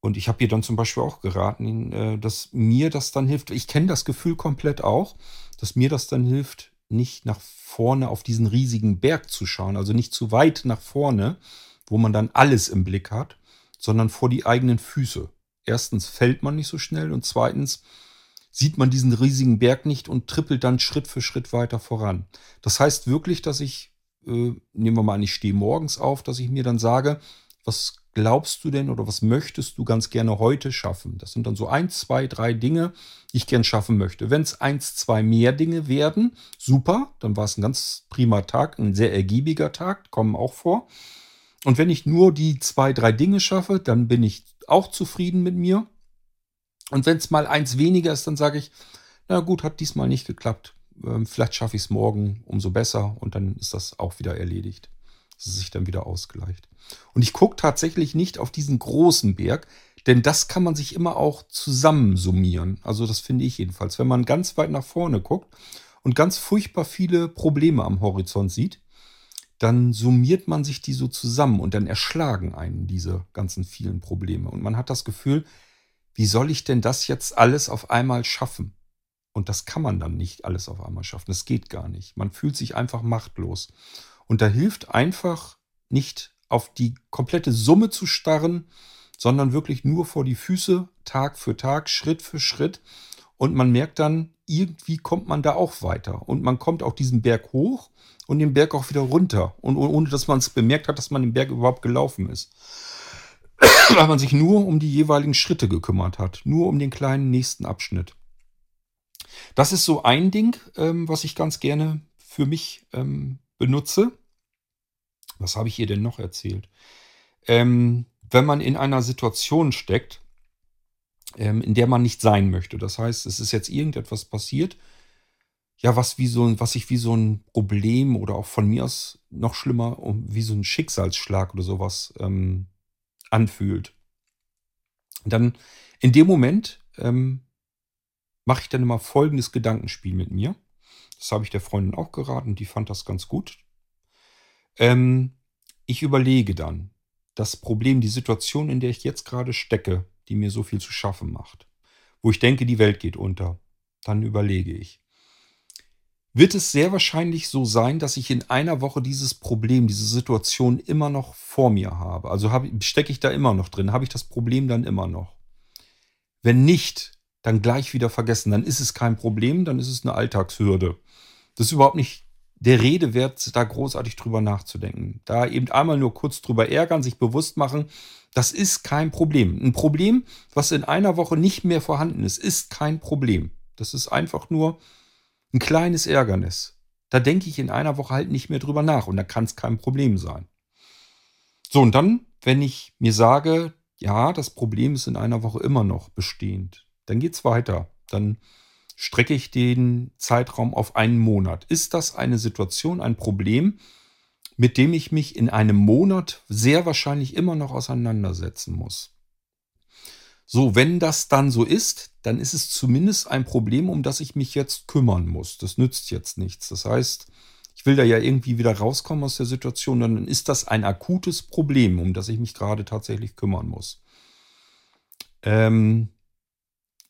und ich habe ihr dann zum Beispiel auch geraten, äh, dass mir das dann hilft. Ich kenne das Gefühl komplett auch dass mir das dann hilft, nicht nach vorne auf diesen riesigen Berg zu schauen, also nicht zu weit nach vorne, wo man dann alles im Blick hat, sondern vor die eigenen Füße. erstens fällt man nicht so schnell und zweitens sieht man diesen riesigen Berg nicht und trippelt dann Schritt für Schritt weiter voran. Das heißt wirklich, dass ich, äh, nehmen wir mal an, ich stehe morgens auf, dass ich mir dann sage, was glaubst du denn oder was möchtest du ganz gerne heute schaffen? Das sind dann so ein, zwei, drei Dinge, die ich gern schaffen möchte. Wenn es eins, zwei mehr Dinge werden, super, dann war es ein ganz prima Tag, ein sehr ergiebiger Tag, kommen auch vor. Und wenn ich nur die zwei, drei Dinge schaffe, dann bin ich auch zufrieden mit mir. Und wenn es mal eins weniger ist, dann sage ich, na gut, hat diesmal nicht geklappt. Ähm, vielleicht schaffe ich es morgen umso besser und dann ist das auch wieder erledigt. Dass es sich dann wieder ausgleicht. Und ich gucke tatsächlich nicht auf diesen großen Berg, denn das kann man sich immer auch zusammensummieren. Also das finde ich jedenfalls. Wenn man ganz weit nach vorne guckt und ganz furchtbar viele Probleme am Horizont sieht, dann summiert man sich die so zusammen und dann erschlagen einen diese ganzen vielen Probleme. Und man hat das Gefühl, wie soll ich denn das jetzt alles auf einmal schaffen? Und das kann man dann nicht alles auf einmal schaffen. Das geht gar nicht. Man fühlt sich einfach machtlos. Und da hilft einfach nicht auf die komplette Summe zu starren, sondern wirklich nur vor die Füße, Tag für Tag, Schritt für Schritt. Und man merkt dann, irgendwie kommt man da auch weiter. Und man kommt auch diesen Berg hoch und den Berg auch wieder runter. Und ohne dass man es bemerkt hat, dass man den Berg überhaupt gelaufen ist. Weil man sich nur um die jeweiligen Schritte gekümmert hat. Nur um den kleinen nächsten Abschnitt. Das ist so ein Ding, ähm, was ich ganz gerne für mich ähm, benutze. Was habe ich ihr denn noch erzählt? Ähm, wenn man in einer Situation steckt, ähm, in der man nicht sein möchte. Das heißt, es ist jetzt irgendetwas passiert, ja, was wie so was sich wie so ein Problem oder auch von mir aus noch schlimmer, wie so ein Schicksalsschlag oder sowas ähm, anfühlt. dann in dem Moment ähm, mache ich dann immer folgendes Gedankenspiel mit mir. Das habe ich der Freundin auch geraten, die fand das ganz gut. Ähm, ich überlege dann das Problem, die Situation, in der ich jetzt gerade stecke, die mir so viel zu schaffen macht, wo ich denke, die Welt geht unter, dann überlege ich. Wird es sehr wahrscheinlich so sein, dass ich in einer Woche dieses Problem, diese Situation immer noch vor mir habe? Also stecke ich da immer noch drin? Habe ich das Problem dann immer noch? Wenn nicht, dann gleich wieder vergessen. Dann ist es kein Problem, dann ist es eine Alltagshürde. Das ist überhaupt nicht der Rede wert, da großartig drüber nachzudenken. Da eben einmal nur kurz drüber ärgern, sich bewusst machen, das ist kein Problem. Ein Problem, was in einer Woche nicht mehr vorhanden ist, ist kein Problem. Das ist einfach nur ein kleines Ärgernis. Da denke ich in einer Woche halt nicht mehr drüber nach und da kann es kein Problem sein. So, und dann, wenn ich mir sage, ja, das Problem ist in einer Woche immer noch bestehend, dann geht es weiter. Dann strecke ich den Zeitraum auf einen Monat. Ist das eine Situation, ein Problem, mit dem ich mich in einem Monat sehr wahrscheinlich immer noch auseinandersetzen muss? So, wenn das dann so ist, dann ist es zumindest ein Problem, um das ich mich jetzt kümmern muss. Das nützt jetzt nichts. Das heißt, ich will da ja irgendwie wieder rauskommen aus der Situation, dann ist das ein akutes Problem, um das ich mich gerade tatsächlich kümmern muss. Ähm,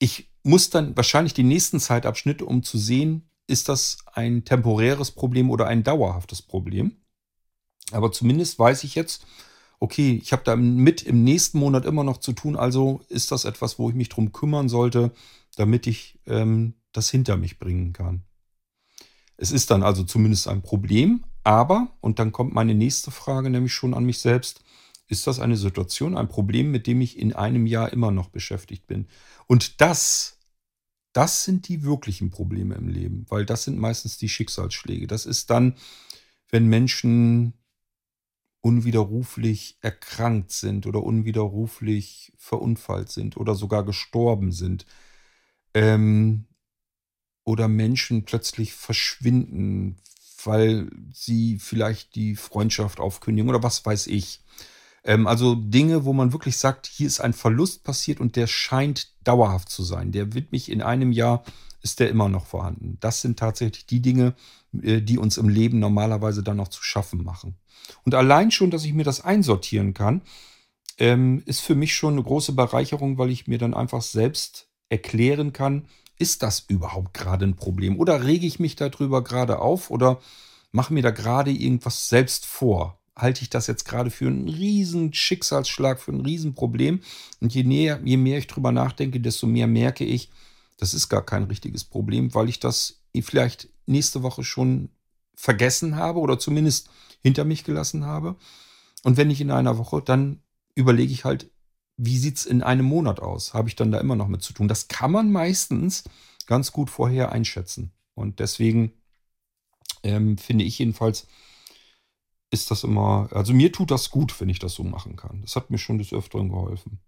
ich muss dann wahrscheinlich die nächsten Zeitabschnitte, um zu sehen, ist das ein temporäres Problem oder ein dauerhaftes Problem. Aber zumindest weiß ich jetzt, okay, ich habe damit im nächsten Monat immer noch zu tun, also ist das etwas, wo ich mich drum kümmern sollte, damit ich ähm, das hinter mich bringen kann. Es ist dann also zumindest ein Problem, aber, und dann kommt meine nächste Frage nämlich schon an mich selbst, ist das eine Situation, ein Problem, mit dem ich in einem Jahr immer noch beschäftigt bin? Und das, das sind die wirklichen Probleme im Leben, weil das sind meistens die Schicksalsschläge. Das ist dann, wenn Menschen unwiderruflich erkrankt sind oder unwiderruflich verunfallt sind oder sogar gestorben sind. Ähm, oder Menschen plötzlich verschwinden, weil sie vielleicht die Freundschaft aufkündigen oder was weiß ich. Ähm, also Dinge, wo man wirklich sagt, hier ist ein Verlust passiert und der scheint dauerhaft zu sein. Der wird mich in einem Jahr, ist der immer noch vorhanden. Das sind tatsächlich die Dinge, äh, die uns im Leben normalerweise dann noch zu schaffen machen. Und allein schon, dass ich mir das einsortieren kann, ähm, ist für mich schon eine große Bereicherung, weil ich mir dann einfach selbst erklären kann, ist das überhaupt gerade ein Problem? Oder rege ich mich darüber gerade auf oder mache mir da gerade irgendwas selbst vor? Halte ich das jetzt gerade für einen riesen Schicksalsschlag, für ein Riesenproblem. Und je, näher, je mehr ich drüber nachdenke, desto mehr merke ich, das ist gar kein richtiges Problem, weil ich das vielleicht nächste Woche schon vergessen habe oder zumindest hinter mich gelassen habe. Und wenn nicht in einer Woche, dann überlege ich halt, wie sieht es in einem Monat aus? Habe ich dann da immer noch mit zu tun? Das kann man meistens ganz gut vorher einschätzen. Und deswegen ähm, finde ich jedenfalls, ist das immer, also mir tut das gut, wenn ich das so machen kann. Das hat mir schon des Öfteren geholfen.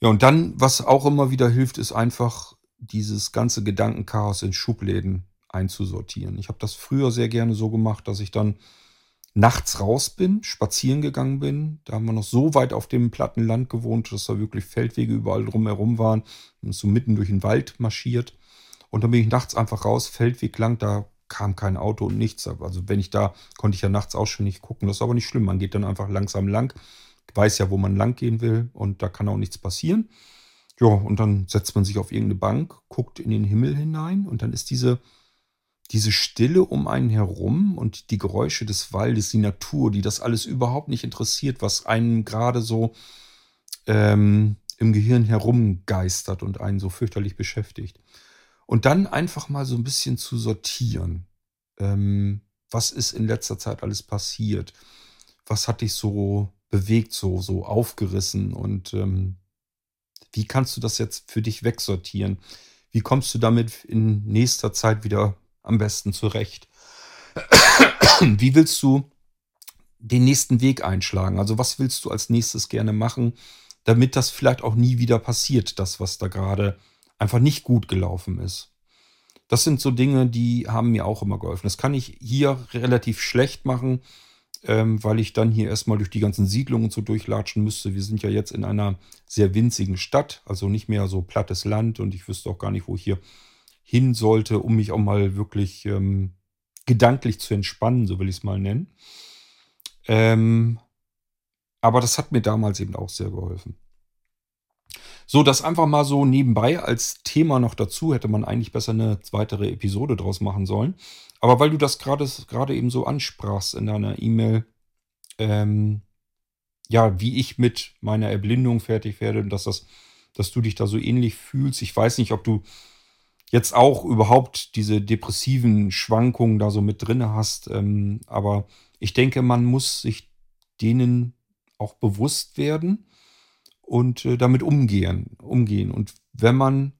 Ja, und dann, was auch immer wieder hilft, ist einfach dieses ganze Gedankenchaos in Schubläden einzusortieren. Ich habe das früher sehr gerne so gemacht, dass ich dann nachts raus bin, spazieren gegangen bin. Da haben wir noch so weit auf dem platten Land gewohnt, dass da wirklich Feldwege überall drumherum waren und so mitten durch den Wald marschiert. Und dann bin ich nachts einfach raus, Feldweg lang, da kam kein Auto und nichts. Also wenn ich da, konnte ich ja nachts auch schon nicht gucken. Das ist aber nicht schlimm. Man geht dann einfach langsam lang, weiß ja, wo man lang gehen will und da kann auch nichts passieren. Ja, und dann setzt man sich auf irgendeine Bank, guckt in den Himmel hinein und dann ist diese diese Stille um einen herum und die Geräusche des Waldes, die Natur, die das alles überhaupt nicht interessiert, was einen gerade so ähm, im Gehirn herumgeistert und einen so fürchterlich beschäftigt. Und dann einfach mal so ein bisschen zu sortieren. Ähm, was ist in letzter Zeit alles passiert? Was hat dich so bewegt, so, so aufgerissen? Und ähm, wie kannst du das jetzt für dich wegsortieren? Wie kommst du damit in nächster Zeit wieder am besten zurecht. Wie willst du den nächsten Weg einschlagen? Also was willst du als nächstes gerne machen, damit das vielleicht auch nie wieder passiert, das, was da gerade einfach nicht gut gelaufen ist? Das sind so Dinge, die haben mir auch immer geholfen. Das kann ich hier relativ schlecht machen, ähm, weil ich dann hier erstmal durch die ganzen Siedlungen so durchlatschen müsste. Wir sind ja jetzt in einer sehr winzigen Stadt, also nicht mehr so plattes Land und ich wüsste auch gar nicht, wo ich hier hin sollte, um mich auch mal wirklich ähm, gedanklich zu entspannen, so will ich es mal nennen. Ähm, aber das hat mir damals eben auch sehr geholfen. So, das einfach mal so nebenbei als Thema noch dazu, hätte man eigentlich besser eine weitere Episode draus machen sollen. Aber weil du das gerade eben so ansprachst in deiner E-Mail, ähm, ja, wie ich mit meiner Erblindung fertig werde und dass das, dass du dich da so ähnlich fühlst. Ich weiß nicht, ob du jetzt auch überhaupt diese depressiven Schwankungen da so mit drin hast. Ähm, aber ich denke, man muss sich denen auch bewusst werden und äh, damit umgehen, umgehen. Und wenn man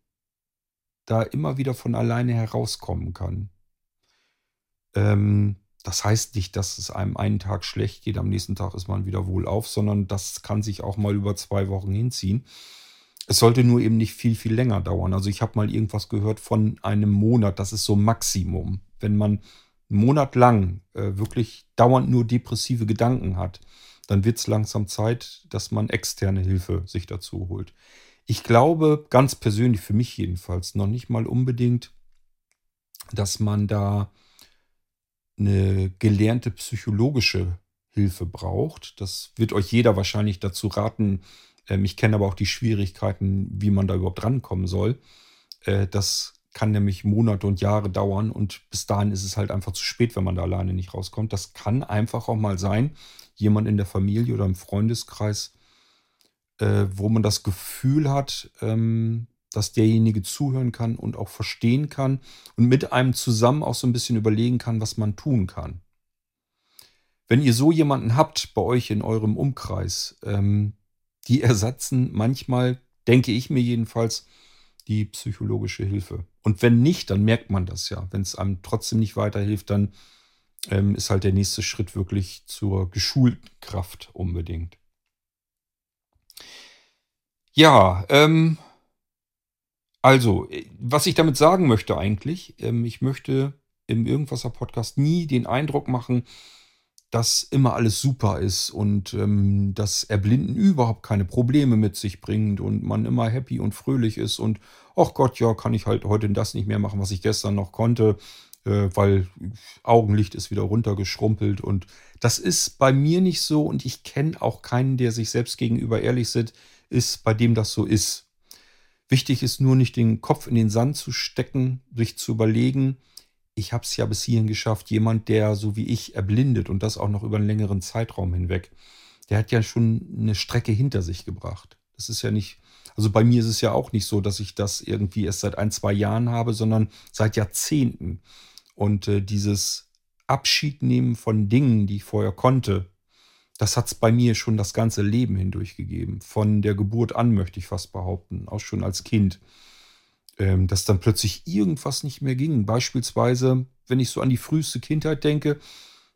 da immer wieder von alleine herauskommen kann, ähm, das heißt nicht, dass es einem einen Tag schlecht geht, am nächsten Tag ist man wieder wohlauf, sondern das kann sich auch mal über zwei Wochen hinziehen. Es sollte nur eben nicht viel, viel länger dauern. Also ich habe mal irgendwas gehört von einem Monat. Das ist so Maximum. Wenn man einen Monat lang äh, wirklich dauernd nur depressive Gedanken hat, dann wird es langsam Zeit, dass man externe Hilfe sich dazu holt. Ich glaube, ganz persönlich für mich jedenfalls, noch nicht mal unbedingt, dass man da eine gelernte psychologische Hilfe braucht. Das wird euch jeder wahrscheinlich dazu raten, ähm, ich kenne aber auch die Schwierigkeiten, wie man da überhaupt rankommen soll. Äh, das kann nämlich Monate und Jahre dauern und bis dahin ist es halt einfach zu spät, wenn man da alleine nicht rauskommt. Das kann einfach auch mal sein, jemand in der Familie oder im Freundeskreis, äh, wo man das Gefühl hat, ähm, dass derjenige zuhören kann und auch verstehen kann und mit einem zusammen auch so ein bisschen überlegen kann, was man tun kann. Wenn ihr so jemanden habt bei euch in eurem Umkreis, ähm, die ersetzen manchmal, denke ich mir jedenfalls, die psychologische Hilfe. Und wenn nicht, dann merkt man das ja. Wenn es einem trotzdem nicht weiterhilft, dann ähm, ist halt der nächste Schritt wirklich zur geschulten Kraft unbedingt. Ja, ähm, also, äh, was ich damit sagen möchte eigentlich, ähm, ich möchte im Irgendwasser-Podcast nie den Eindruck machen, dass immer alles super ist und ähm, dass Erblinden überhaupt keine Probleme mit sich bringt und man immer happy und fröhlich ist und ach Gott, ja, kann ich halt heute das nicht mehr machen, was ich gestern noch konnte, äh, weil Augenlicht ist wieder runtergeschrumpelt und das ist bei mir nicht so und ich kenne auch keinen, der sich selbst gegenüber ehrlich ist, bei dem das so ist. Wichtig ist nur nicht den Kopf in den Sand zu stecken, sich zu überlegen, ich habe es ja bis hierhin geschafft, jemand, der so wie ich erblindet und das auch noch über einen längeren Zeitraum hinweg, der hat ja schon eine Strecke hinter sich gebracht. Das ist ja nicht, also bei mir ist es ja auch nicht so, dass ich das irgendwie erst seit ein, zwei Jahren habe, sondern seit Jahrzehnten. Und äh, dieses Abschied nehmen von Dingen, die ich vorher konnte, das hat es bei mir schon das ganze Leben hindurch gegeben. Von der Geburt an, möchte ich fast behaupten, auch schon als Kind. Ähm, dass dann plötzlich irgendwas nicht mehr ging. Beispielsweise, wenn ich so an die früheste Kindheit denke,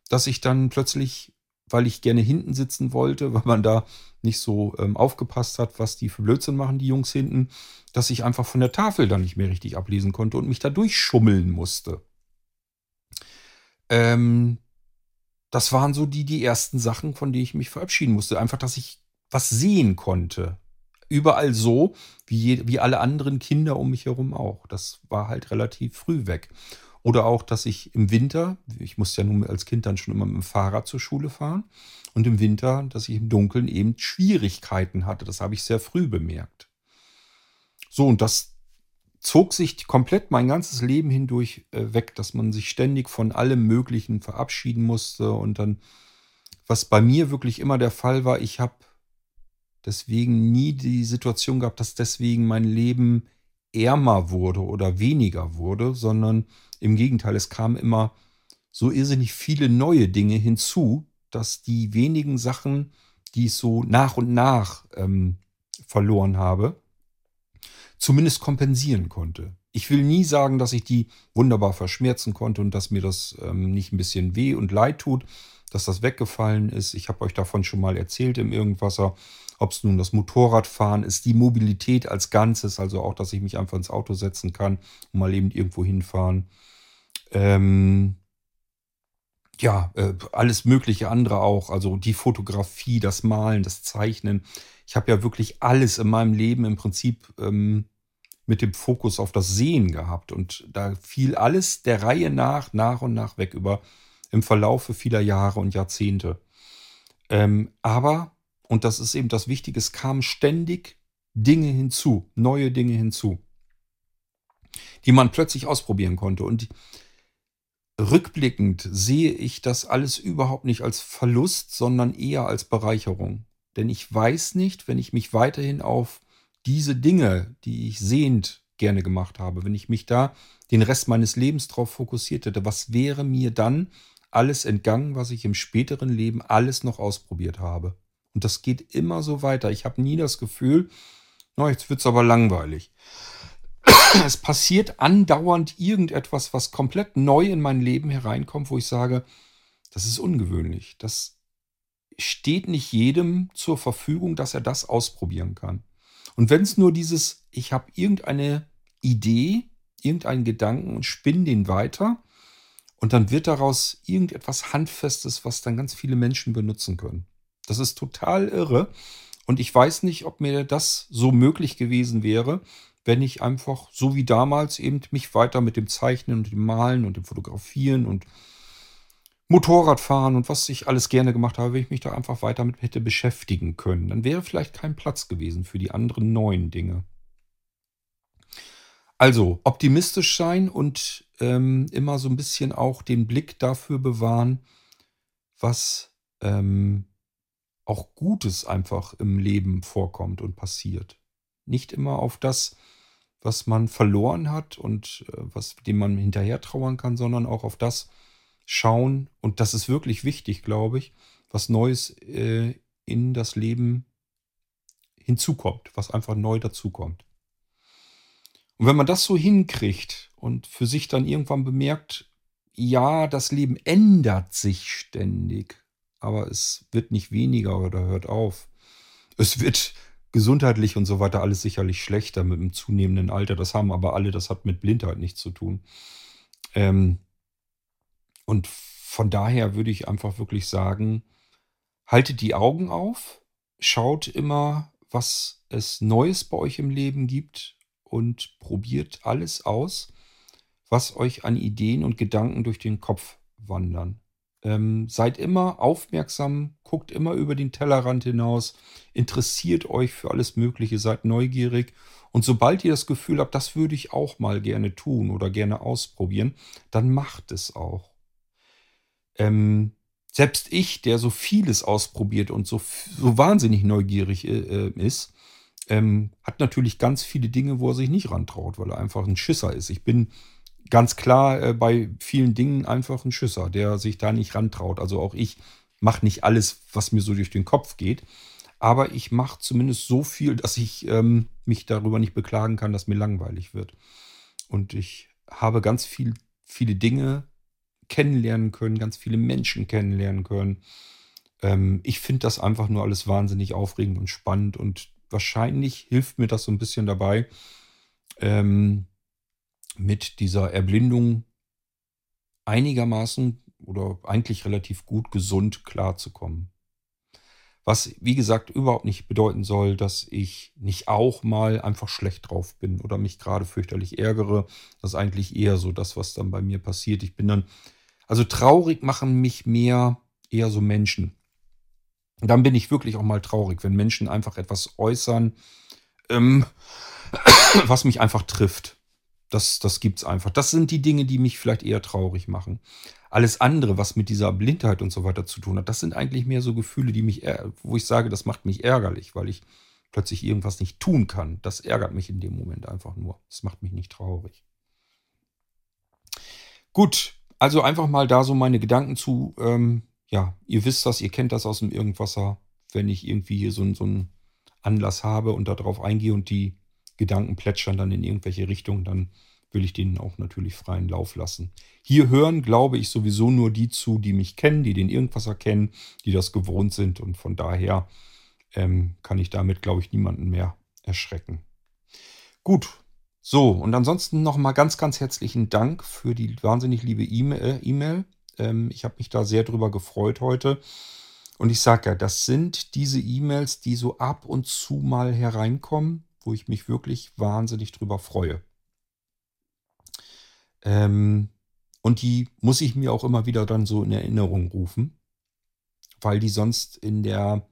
dass ich dann plötzlich, weil ich gerne hinten sitzen wollte, weil man da nicht so ähm, aufgepasst hat, was die für Blödsinn machen, die Jungs hinten, dass ich einfach von der Tafel dann nicht mehr richtig ablesen konnte und mich da durchschummeln musste. Ähm, das waren so die, die ersten Sachen, von denen ich mich verabschieden musste. Einfach, dass ich was sehen konnte. Überall so, wie, wie alle anderen Kinder um mich herum auch. Das war halt relativ früh weg. Oder auch, dass ich im Winter, ich musste ja nun als Kind dann schon immer mit dem Fahrrad zur Schule fahren, und im Winter, dass ich im Dunkeln eben Schwierigkeiten hatte. Das habe ich sehr früh bemerkt. So, und das zog sich komplett mein ganzes Leben hindurch äh, weg, dass man sich ständig von allem Möglichen verabschieden musste. Und dann, was bei mir wirklich immer der Fall war, ich habe deswegen nie die Situation gehabt, dass deswegen mein Leben ärmer wurde oder weniger wurde, sondern im Gegenteil, es kamen immer so irrsinnig viele neue Dinge hinzu, dass die wenigen Sachen, die ich so nach und nach ähm, verloren habe, zumindest kompensieren konnte. Ich will nie sagen, dass ich die wunderbar verschmerzen konnte und dass mir das ähm, nicht ein bisschen weh und leid tut, dass das weggefallen ist. Ich habe euch davon schon mal erzählt im Irgendwasser, ob es nun das Motorradfahren ist, die Mobilität als Ganzes, also auch, dass ich mich einfach ins Auto setzen kann und mal eben irgendwo hinfahren. Ähm, ja, äh, alles mögliche andere auch, also die Fotografie, das Malen, das Zeichnen. Ich habe ja wirklich alles in meinem Leben im Prinzip ähm, mit dem Fokus auf das Sehen gehabt. Und da fiel alles der Reihe nach, nach und nach weg über im Verlaufe vieler Jahre und Jahrzehnte. Ähm, aber, und das ist eben das Wichtige, es kamen ständig Dinge hinzu, neue Dinge hinzu, die man plötzlich ausprobieren konnte. Und rückblickend sehe ich das alles überhaupt nicht als Verlust, sondern eher als Bereicherung. Denn ich weiß nicht, wenn ich mich weiterhin auf diese Dinge, die ich sehend gerne gemacht habe, wenn ich mich da den Rest meines Lebens drauf fokussiert hätte, was wäre mir dann alles entgangen, was ich im späteren Leben alles noch ausprobiert habe? Und das geht immer so weiter. Ich habe nie das Gefühl, oh, jetzt wird es aber langweilig. es passiert andauernd irgendetwas, was komplett neu in mein Leben hereinkommt, wo ich sage, das ist ungewöhnlich. Das steht nicht jedem zur Verfügung, dass er das ausprobieren kann. Und wenn es nur dieses, ich habe irgendeine Idee, irgendeinen Gedanken und spinne den weiter und dann wird daraus irgendetwas Handfestes, was dann ganz viele Menschen benutzen können. Das ist total irre. Und ich weiß nicht, ob mir das so möglich gewesen wäre, wenn ich einfach so wie damals eben mich weiter mit dem Zeichnen und dem Malen und dem Fotografieren und Motorradfahren und was ich alles gerne gemacht habe, wenn ich mich da einfach weiter mit hätte beschäftigen können. Dann wäre vielleicht kein Platz gewesen für die anderen neuen Dinge. Also optimistisch sein und ähm, immer so ein bisschen auch den Blick dafür bewahren, was ähm, auch Gutes einfach im Leben vorkommt und passiert. Nicht immer auf das, was man verloren hat und äh, was dem man hinterher trauern kann, sondern auch auf das, schauen, und das ist wirklich wichtig, glaube ich, was Neues äh, in das Leben hinzukommt, was einfach neu dazukommt. Und wenn man das so hinkriegt und für sich dann irgendwann bemerkt, ja, das Leben ändert sich ständig, aber es wird nicht weniger oder hört auf. Es wird gesundheitlich und so weiter alles sicherlich schlechter mit dem zunehmenden Alter. Das haben aber alle, das hat mit Blindheit nichts zu tun. Ähm, und von daher würde ich einfach wirklich sagen, haltet die Augen auf, schaut immer, was es Neues bei euch im Leben gibt und probiert alles aus, was euch an Ideen und Gedanken durch den Kopf wandern. Ähm, seid immer aufmerksam, guckt immer über den Tellerrand hinaus, interessiert euch für alles Mögliche, seid neugierig. Und sobald ihr das Gefühl habt, das würde ich auch mal gerne tun oder gerne ausprobieren, dann macht es auch. Ähm, selbst ich, der so vieles ausprobiert und so, so wahnsinnig neugierig äh, äh, ist, ähm, hat natürlich ganz viele Dinge, wo er sich nicht rantraut, weil er einfach ein Schisser ist. Ich bin ganz klar äh, bei vielen Dingen einfach ein Schisser, der sich da nicht rantraut. Also auch ich mache nicht alles, was mir so durch den Kopf geht. Aber ich mache zumindest so viel, dass ich ähm, mich darüber nicht beklagen kann, dass mir langweilig wird. Und ich habe ganz viel, viele Dinge kennenlernen können, ganz viele Menschen kennenlernen können. Ähm, ich finde das einfach nur alles wahnsinnig aufregend und spannend und wahrscheinlich hilft mir das so ein bisschen dabei, ähm, mit dieser Erblindung einigermaßen oder eigentlich relativ gut gesund klarzukommen. Was, wie gesagt, überhaupt nicht bedeuten soll, dass ich nicht auch mal einfach schlecht drauf bin oder mich gerade fürchterlich ärgere. Das ist eigentlich eher so das, was dann bei mir passiert. Ich bin dann, also traurig machen mich mehr eher so Menschen. Dann bin ich wirklich auch mal traurig, wenn Menschen einfach etwas äußern, ähm, was mich einfach trifft. Das, das es einfach. Das sind die Dinge, die mich vielleicht eher traurig machen. Alles andere, was mit dieser Blindheit und so weiter zu tun hat, das sind eigentlich mehr so Gefühle, die mich, wo ich sage, das macht mich ärgerlich, weil ich plötzlich irgendwas nicht tun kann. Das ärgert mich in dem Moment einfach nur. Das macht mich nicht traurig. Gut, also einfach mal da so meine Gedanken zu. Ähm, ja, ihr wisst das, ihr kennt das aus dem Irgendwasser, wenn ich irgendwie hier so, so einen Anlass habe und darauf eingehe und die Gedanken plätschern dann in irgendwelche Richtungen, dann will ich denen auch natürlich freien Lauf lassen. Hier hören, glaube ich, sowieso nur die zu, die mich kennen, die den irgendwas erkennen, die das gewohnt sind und von daher ähm, kann ich damit, glaube ich, niemanden mehr erschrecken. Gut, so und ansonsten nochmal ganz, ganz herzlichen Dank für die wahnsinnig liebe E-Mail. E ähm, ich habe mich da sehr drüber gefreut heute. Und ich sage ja, das sind diese E-Mails, die so ab und zu mal hereinkommen wo ich mich wirklich wahnsinnig drüber freue. Ähm, und die muss ich mir auch immer wieder dann so in Erinnerung rufen, weil die sonst in der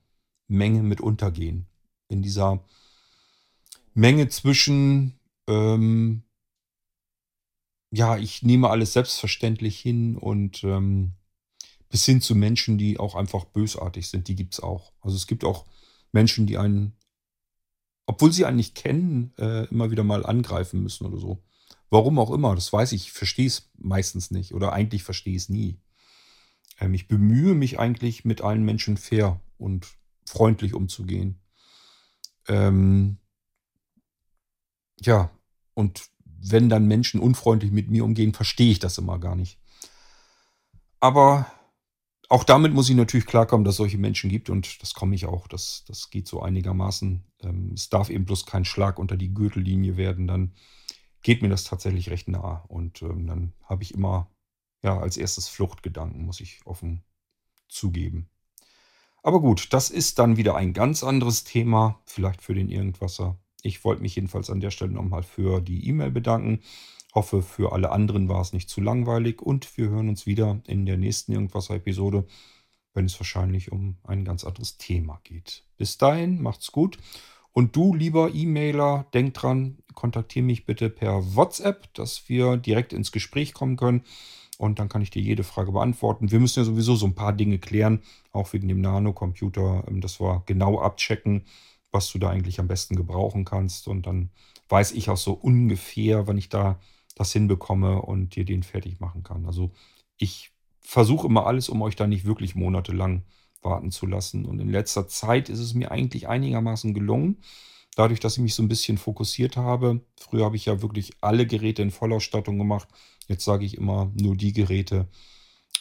Menge mit untergehen. In dieser Menge zwischen, ähm, ja, ich nehme alles selbstverständlich hin und ähm, bis hin zu Menschen, die auch einfach bösartig sind, die gibt es auch. Also es gibt auch Menschen, die einen obwohl sie einen nicht kennen, äh, immer wieder mal angreifen müssen oder so. Warum auch immer, das weiß ich, verstehe es meistens nicht oder eigentlich verstehe es nie. Ähm, ich bemühe mich eigentlich mit allen Menschen fair und freundlich umzugehen. Ähm, ja, und wenn dann Menschen unfreundlich mit mir umgehen, verstehe ich das immer gar nicht. Aber auch damit muss ich natürlich klarkommen, dass es solche Menschen gibt und das komme ich auch. Das, das geht so einigermaßen. Ähm, es darf eben bloß kein Schlag unter die Gürtellinie werden, dann geht mir das tatsächlich recht nah. Und ähm, dann habe ich immer ja, als erstes Fluchtgedanken, muss ich offen zugeben. Aber gut, das ist dann wieder ein ganz anderes Thema, vielleicht für den Irgendwasser. Ich wollte mich jedenfalls an der Stelle nochmal für die E-Mail bedanken. Hoffe, für alle anderen war es nicht zu langweilig und wir hören uns wieder in der nächsten Irgendwas-Episode, wenn es wahrscheinlich um ein ganz anderes Thema geht. Bis dahin, macht's gut. Und du, lieber E-Mailer, denk dran, kontaktiere mich bitte per WhatsApp, dass wir direkt ins Gespräch kommen können. Und dann kann ich dir jede Frage beantworten. Wir müssen ja sowieso so ein paar Dinge klären, auch wegen dem Nano-Computer, ähm, dass wir genau abchecken, was du da eigentlich am besten gebrauchen kannst. Und dann weiß ich auch so ungefähr, wann ich da das hinbekomme und dir den fertig machen kann. Also ich versuche immer alles, um euch da nicht wirklich monatelang warten zu lassen. Und in letzter Zeit ist es mir eigentlich einigermaßen gelungen. Dadurch, dass ich mich so ein bisschen fokussiert habe. Früher habe ich ja wirklich alle Geräte in Vollausstattung gemacht. Jetzt sage ich immer nur die Geräte,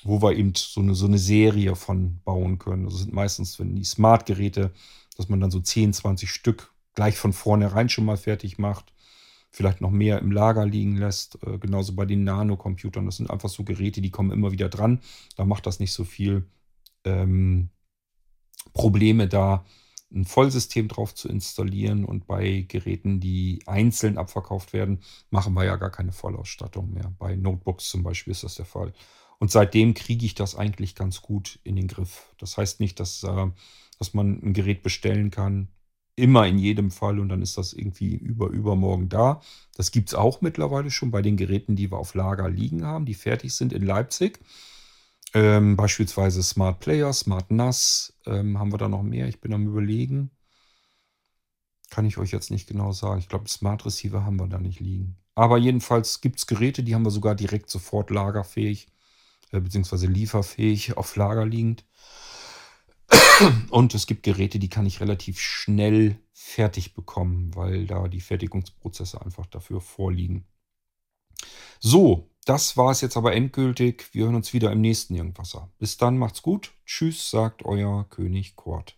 wo wir eben so eine, so eine Serie von bauen können. Das sind meistens, wenn die Smart-Geräte, dass man dann so 10, 20 Stück gleich von vornherein schon mal fertig macht vielleicht noch mehr im Lager liegen lässt. Äh, genauso bei den Nano-Computern. Das sind einfach so Geräte, die kommen immer wieder dran. Da macht das nicht so viel ähm, Probleme, da ein Vollsystem drauf zu installieren. Und bei Geräten, die einzeln abverkauft werden, machen wir ja gar keine Vollausstattung mehr. Bei Notebooks zum Beispiel ist das der Fall. Und seitdem kriege ich das eigentlich ganz gut in den Griff. Das heißt nicht, dass, äh, dass man ein Gerät bestellen kann, immer in jedem Fall und dann ist das irgendwie über übermorgen da. Das gibt es auch mittlerweile schon bei den Geräten, die wir auf Lager liegen haben, die fertig sind in Leipzig. Ähm, beispielsweise Smart Player, Smart NAS. Ähm, haben wir da noch mehr? Ich bin am Überlegen. Kann ich euch jetzt nicht genau sagen. Ich glaube, Smart Receiver haben wir da nicht liegen. Aber jedenfalls gibt es Geräte, die haben wir sogar direkt sofort lagerfähig, äh, beziehungsweise lieferfähig auf Lager liegend. Und es gibt Geräte, die kann ich relativ schnell fertig bekommen, weil da die Fertigungsprozesse einfach dafür vorliegen. So, das war es jetzt aber endgültig. Wir hören uns wieder im nächsten Irgendwasser. Bis dann, macht's gut. Tschüss, sagt euer König Kort.